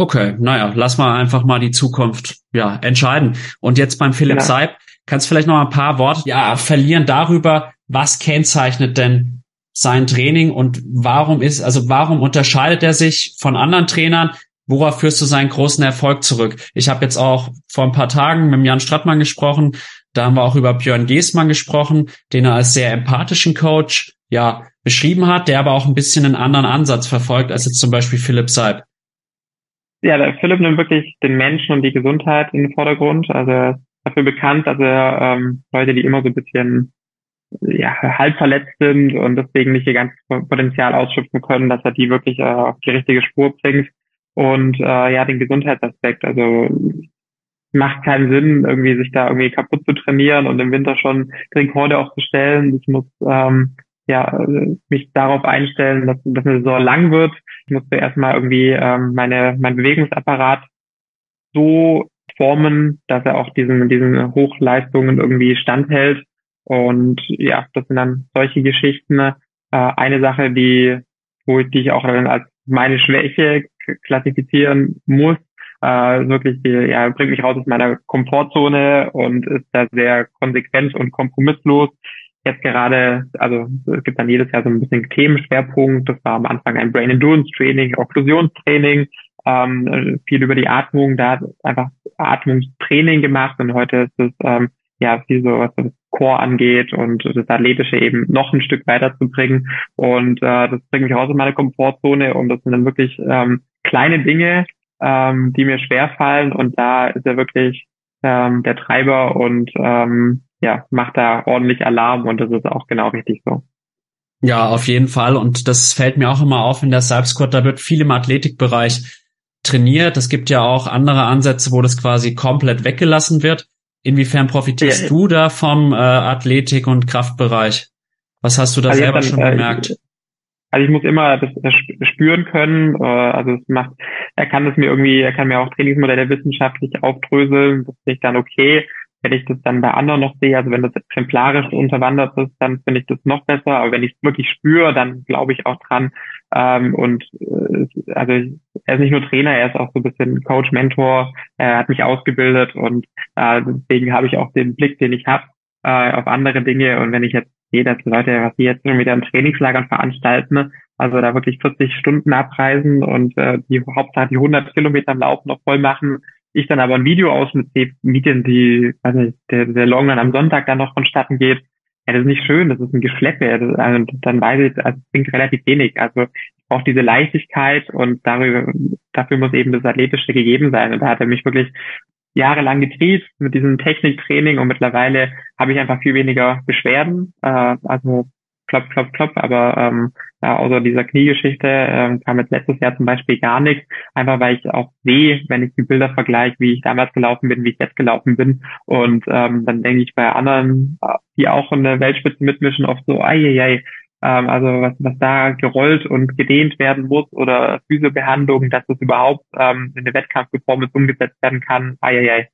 Okay, naja, lass mal einfach mal die Zukunft ja entscheiden. Und jetzt beim Philipp ja. Seib, kannst du vielleicht noch ein paar Worte ja verlieren darüber, was kennzeichnet denn sein Training und warum ist, also warum unterscheidet er sich von anderen Trainern? Worauf führst du seinen großen Erfolg zurück? Ich habe jetzt auch vor ein paar Tagen mit Jan Strattmann gesprochen. Da haben wir auch über Björn Geßmann gesprochen, den er als sehr empathischen Coach ja beschrieben hat, der aber auch ein bisschen einen anderen Ansatz verfolgt als jetzt zum Beispiel Philipp Seib. Ja, der Philipp nimmt wirklich den Menschen und die Gesundheit in den Vordergrund. Also er ist dafür bekannt, dass er ähm, Leute, die immer so ein bisschen ja, halb verletzt sind und deswegen nicht ihr ganzes Potenzial ausschöpfen können, dass er die wirklich äh, auf die richtige Spur bringt und äh, ja, den Gesundheitsaspekt. Also macht keinen Sinn, irgendwie sich da irgendwie kaputt zu trainieren und im Winter schon Rekorde aufzustellen. Ich muss ähm, ja mich darauf einstellen, dass, dass eine Saison lang wird. Ich musste erstmal irgendwie ähm, meine mein Bewegungsapparat so formen, dass er auch diesen diesen Hochleistungen irgendwie standhält. Und ja, das sind dann solche Geschichten. Äh, eine Sache, die wo ich, die ich auch dann als meine Schwäche klassifizieren muss. Äh, wirklich, die, ja, bringt mich raus aus meiner Komfortzone und ist da sehr konsequent und kompromisslos. Jetzt gerade, also es gibt dann jedes Jahr so ein bisschen Themenschwerpunkt. Das war am Anfang ein Brain Endurance Training, Okklusionstraining, ähm, viel über die Atmung, da einfach Atmungstraining gemacht und heute ist es ähm, ja viel so, was das Core angeht und das Athletische eben noch ein Stück weiter zu bringen. Und äh, das bringt mich raus in meine Komfortzone und das sind dann wirklich ähm, kleine Dinge, ähm, die mir schwerfallen und da ist er wirklich ähm, der Treiber und ähm, ja, macht da ordentlich Alarm und das ist auch genau richtig so. Ja, auf jeden Fall. Und das fällt mir auch immer auf in der Cybersquad. Da wird viel im Athletikbereich trainiert. Es gibt ja auch andere Ansätze, wo das quasi komplett weggelassen wird. Inwiefern profitierst ja. du da vom äh, Athletik- und Kraftbereich? Was hast du da also selber dann, schon äh, bemerkt? Also ich muss immer das, das spüren können. Äh, also es macht, er kann es mir irgendwie, er kann mir auch Trainingsmodelle wissenschaftlich aufdröseln. Das finde ich dann okay. Wenn ich das dann bei anderen noch sehe, also wenn das exemplarisch unterwandert ist, dann finde ich das noch besser. Aber wenn ich es wirklich spüre, dann glaube ich auch dran. Ähm, und äh, also er ist nicht nur Trainer, er ist auch so ein bisschen Coach, Mentor. Er hat mich ausgebildet und äh, deswegen habe ich auch den Blick, den ich habe äh, auf andere Dinge. Und wenn ich jetzt sehe, dass Leute, was die jetzt schon wieder in Trainingslagern veranstalten, also da wirklich 40 Stunden abreisen und äh, die Hauptsache die 100 Kilometer am Laufen noch voll machen, ich dann aber ein Video Videoausschnitt sehe, Medien, die, also der, der Long dann am Sonntag dann noch vonstatten geht, ja, das ist nicht schön, das ist ein Geschleppe. Das, also, dann weiß ich, also, es bringt relativ wenig. Also ich brauche diese Leichtigkeit und darüber, dafür muss eben das Athletische gegeben sein. Und da hat er mich wirklich jahrelang getrieben mit diesem Techniktraining und mittlerweile habe ich einfach viel weniger Beschwerden. Äh, also klopp, klopp, klopp, aber ähm, ja, außer dieser Kniegeschichte ähm, kam jetzt letztes Jahr zum Beispiel gar nichts, einfach weil ich auch sehe, wenn ich die Bilder vergleiche, wie ich damals gelaufen bin, wie ich jetzt gelaufen bin. Und ähm, dann denke ich bei anderen, die auch in der Weltspitze mitmischen, oft so, ei, ähm, also was, was da gerollt und gedehnt werden muss oder Physiobehandlung, dass das überhaupt ähm, in der Wettkampfperformance umgesetzt werden kann, ei.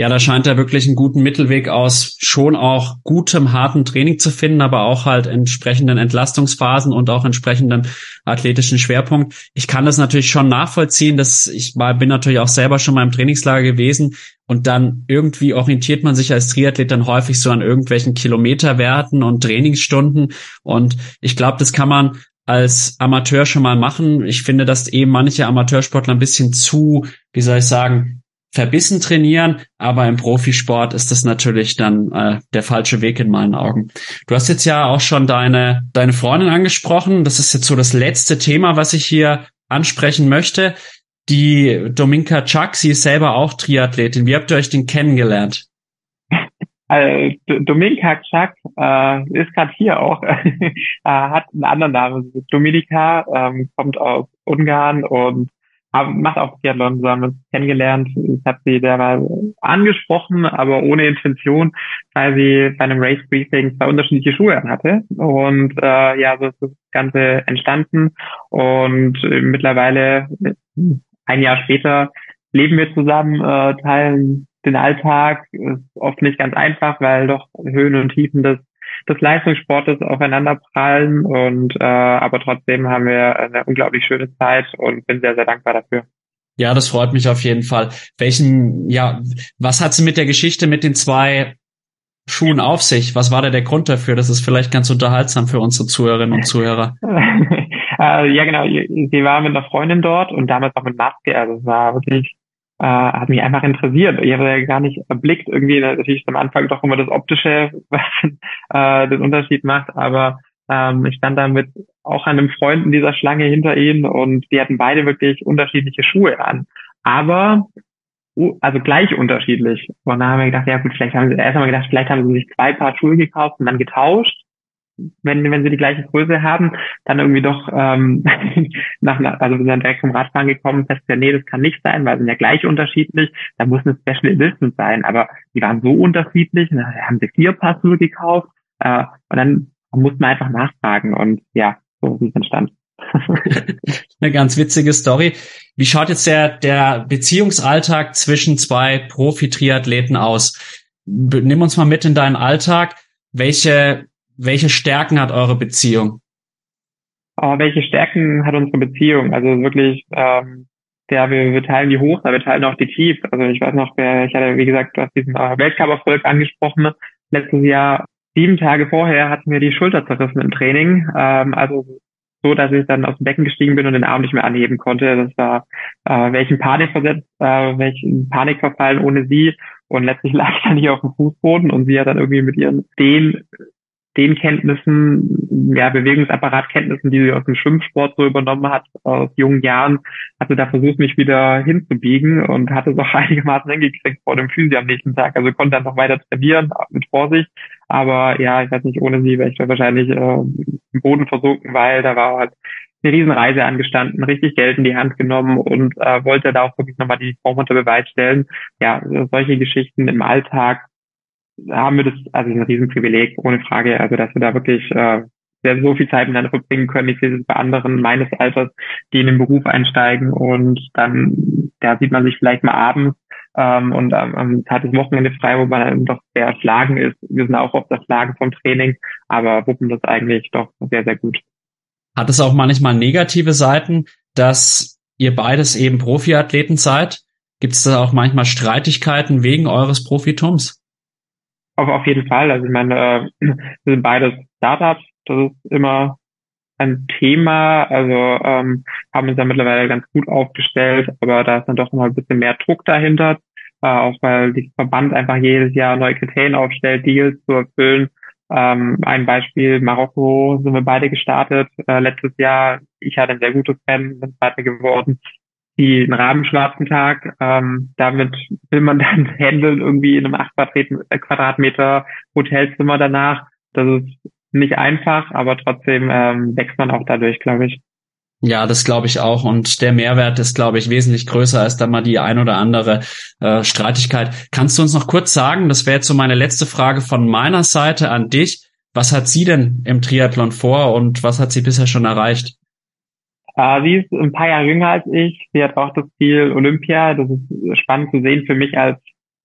Ja, da scheint er wirklich einen guten Mittelweg aus schon auch gutem, harten Training zu finden, aber auch halt entsprechenden Entlastungsphasen und auch entsprechenden athletischen Schwerpunkt. Ich kann das natürlich schon nachvollziehen, dass ich mal bin natürlich auch selber schon mal im Trainingslager gewesen und dann irgendwie orientiert man sich als Triathlet dann häufig so an irgendwelchen Kilometerwerten und Trainingsstunden und ich glaube, das kann man als Amateur schon mal machen. Ich finde, dass eben manche Amateursportler ein bisschen zu, wie soll ich sagen, verbissen trainieren, aber im Profisport ist das natürlich dann äh, der falsche Weg in meinen Augen. Du hast jetzt ja auch schon deine, deine Freundin angesprochen. Das ist jetzt so das letzte Thema, was ich hier ansprechen möchte. Die Dominka Chuck, sie ist selber auch Triathletin. Wie habt ihr euch denn kennengelernt? Also, Dominika Chuck äh, ist gerade hier auch, äh, hat einen anderen Namen. Dominika ähm, kommt aus Ungarn und macht auch Triathlon, so haben wir uns kennengelernt. Ich habe sie dabei angesprochen, aber ohne Intention, weil sie bei einem Race Briefing zwei unterschiedliche Schuhe hatte. Und äh, ja, so ist das Ganze entstanden. Und äh, mittlerweile, ein Jahr später, leben wir zusammen, äh, teilen den Alltag. Ist oft nicht ganz einfach, weil doch Höhen und Tiefen des des Leistungssportes aufeinander prallen und äh, aber trotzdem haben wir eine unglaublich schöne Zeit und bin sehr, sehr dankbar dafür. Ja, das freut mich auf jeden Fall. Welchen, ja, was hat sie mit der Geschichte mit den zwei Schuhen auf sich? Was war da der Grund dafür? Das ist vielleicht ganz unterhaltsam für unsere Zuhörerinnen und Zuhörer. Äh, ja, genau. Sie war mit einer Freundin dort und damals auch mit Maske. Also es war wirklich, äh, hat mich einfach interessiert. Ich habe ja gar nicht erblickt, irgendwie natürlich am Anfang doch immer das Optische, was äh, den Unterschied macht. Aber ähm, ich stand da mit auch einem Freund in dieser Schlange hinter ihnen und die hatten beide wirklich unterschiedliche Schuhe an. Aber also gleich unterschiedlich. Und dann haben wir gedacht, ja gut, vielleicht haben sie erst einmal gedacht, vielleicht haben sie sich zwei Paar Schuhe gekauft und dann getauscht wenn, wenn sie die gleiche Größe haben, dann irgendwie doch ähm, nach, also wir sind direkt vom Radfahren gekommen, festgestellt, nee, das kann nicht sein, weil sie sind ja gleich unterschiedlich, da muss eine Special Edition sein, aber die waren so unterschiedlich, dann haben sie vier Paar Schuhe gekauft äh, und dann muss man einfach nachfragen und ja, so ist es entstanden. Eine ganz witzige Story. Wie schaut jetzt der, der Beziehungsalltag zwischen zwei Profi-Triathleten aus? Nimm uns mal mit in deinen Alltag. Welche welche Stärken hat eure Beziehung? Oh, welche Stärken hat unsere Beziehung? Also wirklich, ähm, ja, wir, wir teilen die hoch, aber wir teilen auch die tief. Also ich weiß noch, ich hatte, wie gesagt, du hast diesen äh, Weltcup-Erfolg angesprochen. Letztes Jahr, sieben Tage vorher, hatten wir die Schulter zerrissen im Training. Ähm, also so, dass ich dann aus dem Becken gestiegen bin und den Arm nicht mehr anheben konnte. Das war äh, welchen Panik versetzt, äh, welchen Panik verfallen ohne sie. Und letztlich lag ich dann hier auf dem Fußboden und sie hat dann irgendwie mit ihren Stehen den Kenntnissen, ja, Bewegungsapparatkenntnissen, die sie aus dem Schwimmsport so übernommen hat, aus jungen Jahren, hatte da versucht, mich wieder hinzubiegen und hatte es auch einigermaßen hingekriegt vor dem Physio am nächsten Tag. Also konnte dann noch weiter trainieren, mit Vorsicht. Aber ja, ich weiß nicht, ohne sie wäre ich wahrscheinlich äh, im Boden versunken, weil da war halt eine Riesenreise angestanden, richtig Geld in die Hand genommen und äh, wollte da auch wirklich nochmal die Form unter Beweis stellen. Ja, solche Geschichten im Alltag haben wir das, also ein Riesenprivileg, ohne Frage, also dass wir da wirklich äh, sehr so viel Zeit miteinander verbringen können. Ich sehe es bei anderen meines Alters, die in den Beruf einsteigen und dann, da sieht man sich vielleicht mal abends ähm, und am, am Tag des Wochenende frei, wo man dann doch sehr erschlagen ist. Wir sind auch oft erschlagen vom Training, aber wuppen das eigentlich doch sehr, sehr gut. Hat es auch manchmal negative Seiten, dass ihr beides eben Profiathleten seid? Gibt es da auch manchmal Streitigkeiten wegen eures Profitums? Auf, auf jeden Fall. Also ich meine, äh, wir sind beides Startups. Das ist immer ein Thema. Also ähm, haben uns da mittlerweile ganz gut aufgestellt, aber da ist dann doch noch ein bisschen mehr Druck dahinter. Äh, auch weil die Verband einfach jedes Jahr neue Kriterien aufstellt, Deals zu erfüllen. Ähm, ein Beispiel, Marokko sind wir beide gestartet äh, letztes Jahr. Ich hatte ein sehr gutes Rennen, bin Zweiter geworden die einen rabenschwarzen Tag. Ähm, damit will man dann handeln irgendwie in einem 8 äh, Quadratmeter Hotelzimmer danach. Das ist nicht einfach, aber trotzdem ähm, wächst man auch dadurch, glaube ich. Ja, das glaube ich auch. Und der Mehrwert ist, glaube ich, wesentlich größer als da mal die ein oder andere äh, Streitigkeit. Kannst du uns noch kurz sagen, das wäre jetzt so meine letzte Frage von meiner Seite an dich. Was hat sie denn im Triathlon vor und was hat sie bisher schon erreicht? Äh, sie ist ein paar Jahre jünger als ich. Sie hat auch das Ziel Olympia. Das ist spannend zu sehen für mich als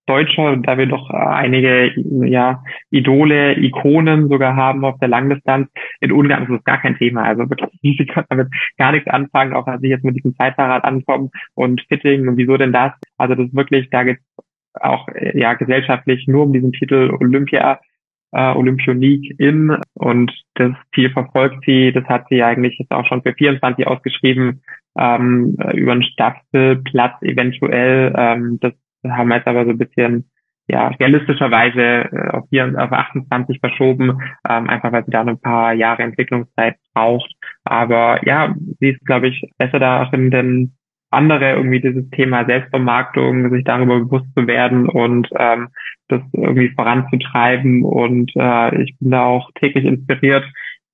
Deutscher, da wir doch einige ja, Idole, Ikonen sogar haben auf der Langdistanz. In Ungarn ist das gar kein Thema. Also wirklich, sie kann damit gar nichts anfangen, auch als ich jetzt mit diesem Zeitfahrrad ankomme und Fitting und wieso denn das? Also das ist wirklich, da geht auch ja gesellschaftlich nur um diesen Titel Olympia äh, Olympionik in und das Ziel verfolgt sie. Das hat sie eigentlich jetzt auch schon für 24 ausgeschrieben, ähm, über einen Staffelplatz eventuell. Ähm, das haben wir jetzt aber so ein bisschen ja, realistischerweise äh, auf, hier, auf 28 verschoben, ähm, einfach weil sie da noch ein paar Jahre Entwicklungszeit braucht. Aber ja, sie ist, glaube ich, besser darin, denn andere irgendwie dieses Thema Selbstvermarktung, sich darüber bewusst zu werden und ähm, das irgendwie voranzutreiben. Und äh, ich bin da auch täglich inspiriert,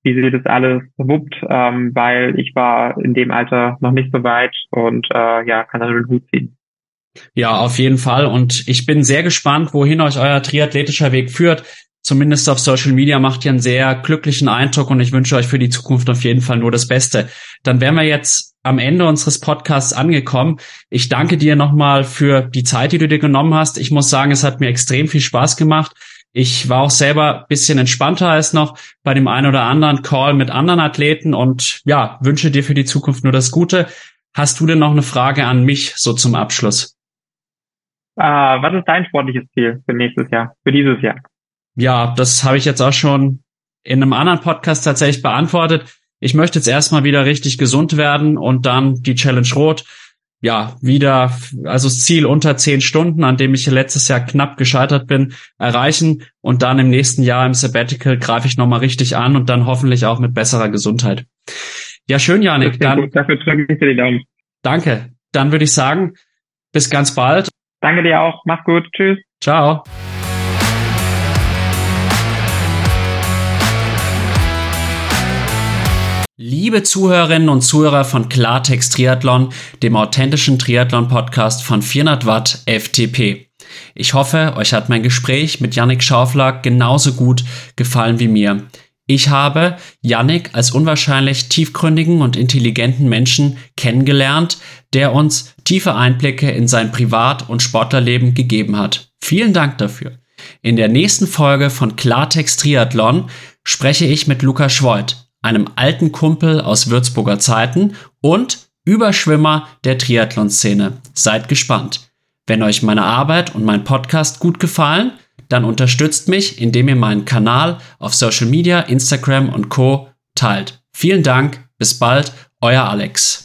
wie sie das alles wuppt, ähm, weil ich war in dem Alter noch nicht so weit und äh, ja, kann da Hut ziehen. Ja, auf jeden Fall. Und ich bin sehr gespannt, wohin euch euer triathletischer Weg führt zumindest auf Social Media macht ihr einen sehr glücklichen Eindruck und ich wünsche euch für die Zukunft auf jeden Fall nur das Beste. Dann wären wir jetzt am Ende unseres Podcasts angekommen. Ich danke dir nochmal für die Zeit, die du dir genommen hast. Ich muss sagen, es hat mir extrem viel Spaß gemacht. Ich war auch selber bisschen entspannter als noch bei dem einen oder anderen Call mit anderen Athleten und ja, wünsche dir für die Zukunft nur das Gute. Hast du denn noch eine Frage an mich so zum Abschluss? Uh, was ist dein sportliches Ziel für nächstes Jahr, für dieses Jahr? ja, das habe ich jetzt auch schon in einem anderen Podcast tatsächlich beantwortet. Ich möchte jetzt erstmal wieder richtig gesund werden und dann die Challenge Rot ja, wieder, also das Ziel unter zehn Stunden, an dem ich letztes Jahr knapp gescheitert bin, erreichen und dann im nächsten Jahr im Sabbatical greife ich nochmal richtig an und dann hoffentlich auch mit besserer Gesundheit. Ja, schön, Janik. Dann. Dafür drücke ich dir die Daumen. Danke. Dann würde ich sagen, bis ganz bald. Danke dir auch. Mach's gut. Tschüss. Ciao. Liebe Zuhörerinnen und Zuhörer von Klartext Triathlon, dem authentischen Triathlon-Podcast von 400 Watt FTP. Ich hoffe, euch hat mein Gespräch mit Yannick Schaufler genauso gut gefallen wie mir. Ich habe Yannick als unwahrscheinlich tiefgründigen und intelligenten Menschen kennengelernt, der uns tiefe Einblicke in sein Privat- und Sportlerleben gegeben hat. Vielen Dank dafür. In der nächsten Folge von Klartext Triathlon spreche ich mit Luca Schwoid, einem alten Kumpel aus Würzburger Zeiten und Überschwimmer der Triathlon-Szene. Seid gespannt. Wenn euch meine Arbeit und mein Podcast gut gefallen, dann unterstützt mich, indem ihr meinen Kanal auf Social Media, Instagram und Co. teilt. Vielen Dank, bis bald, euer Alex.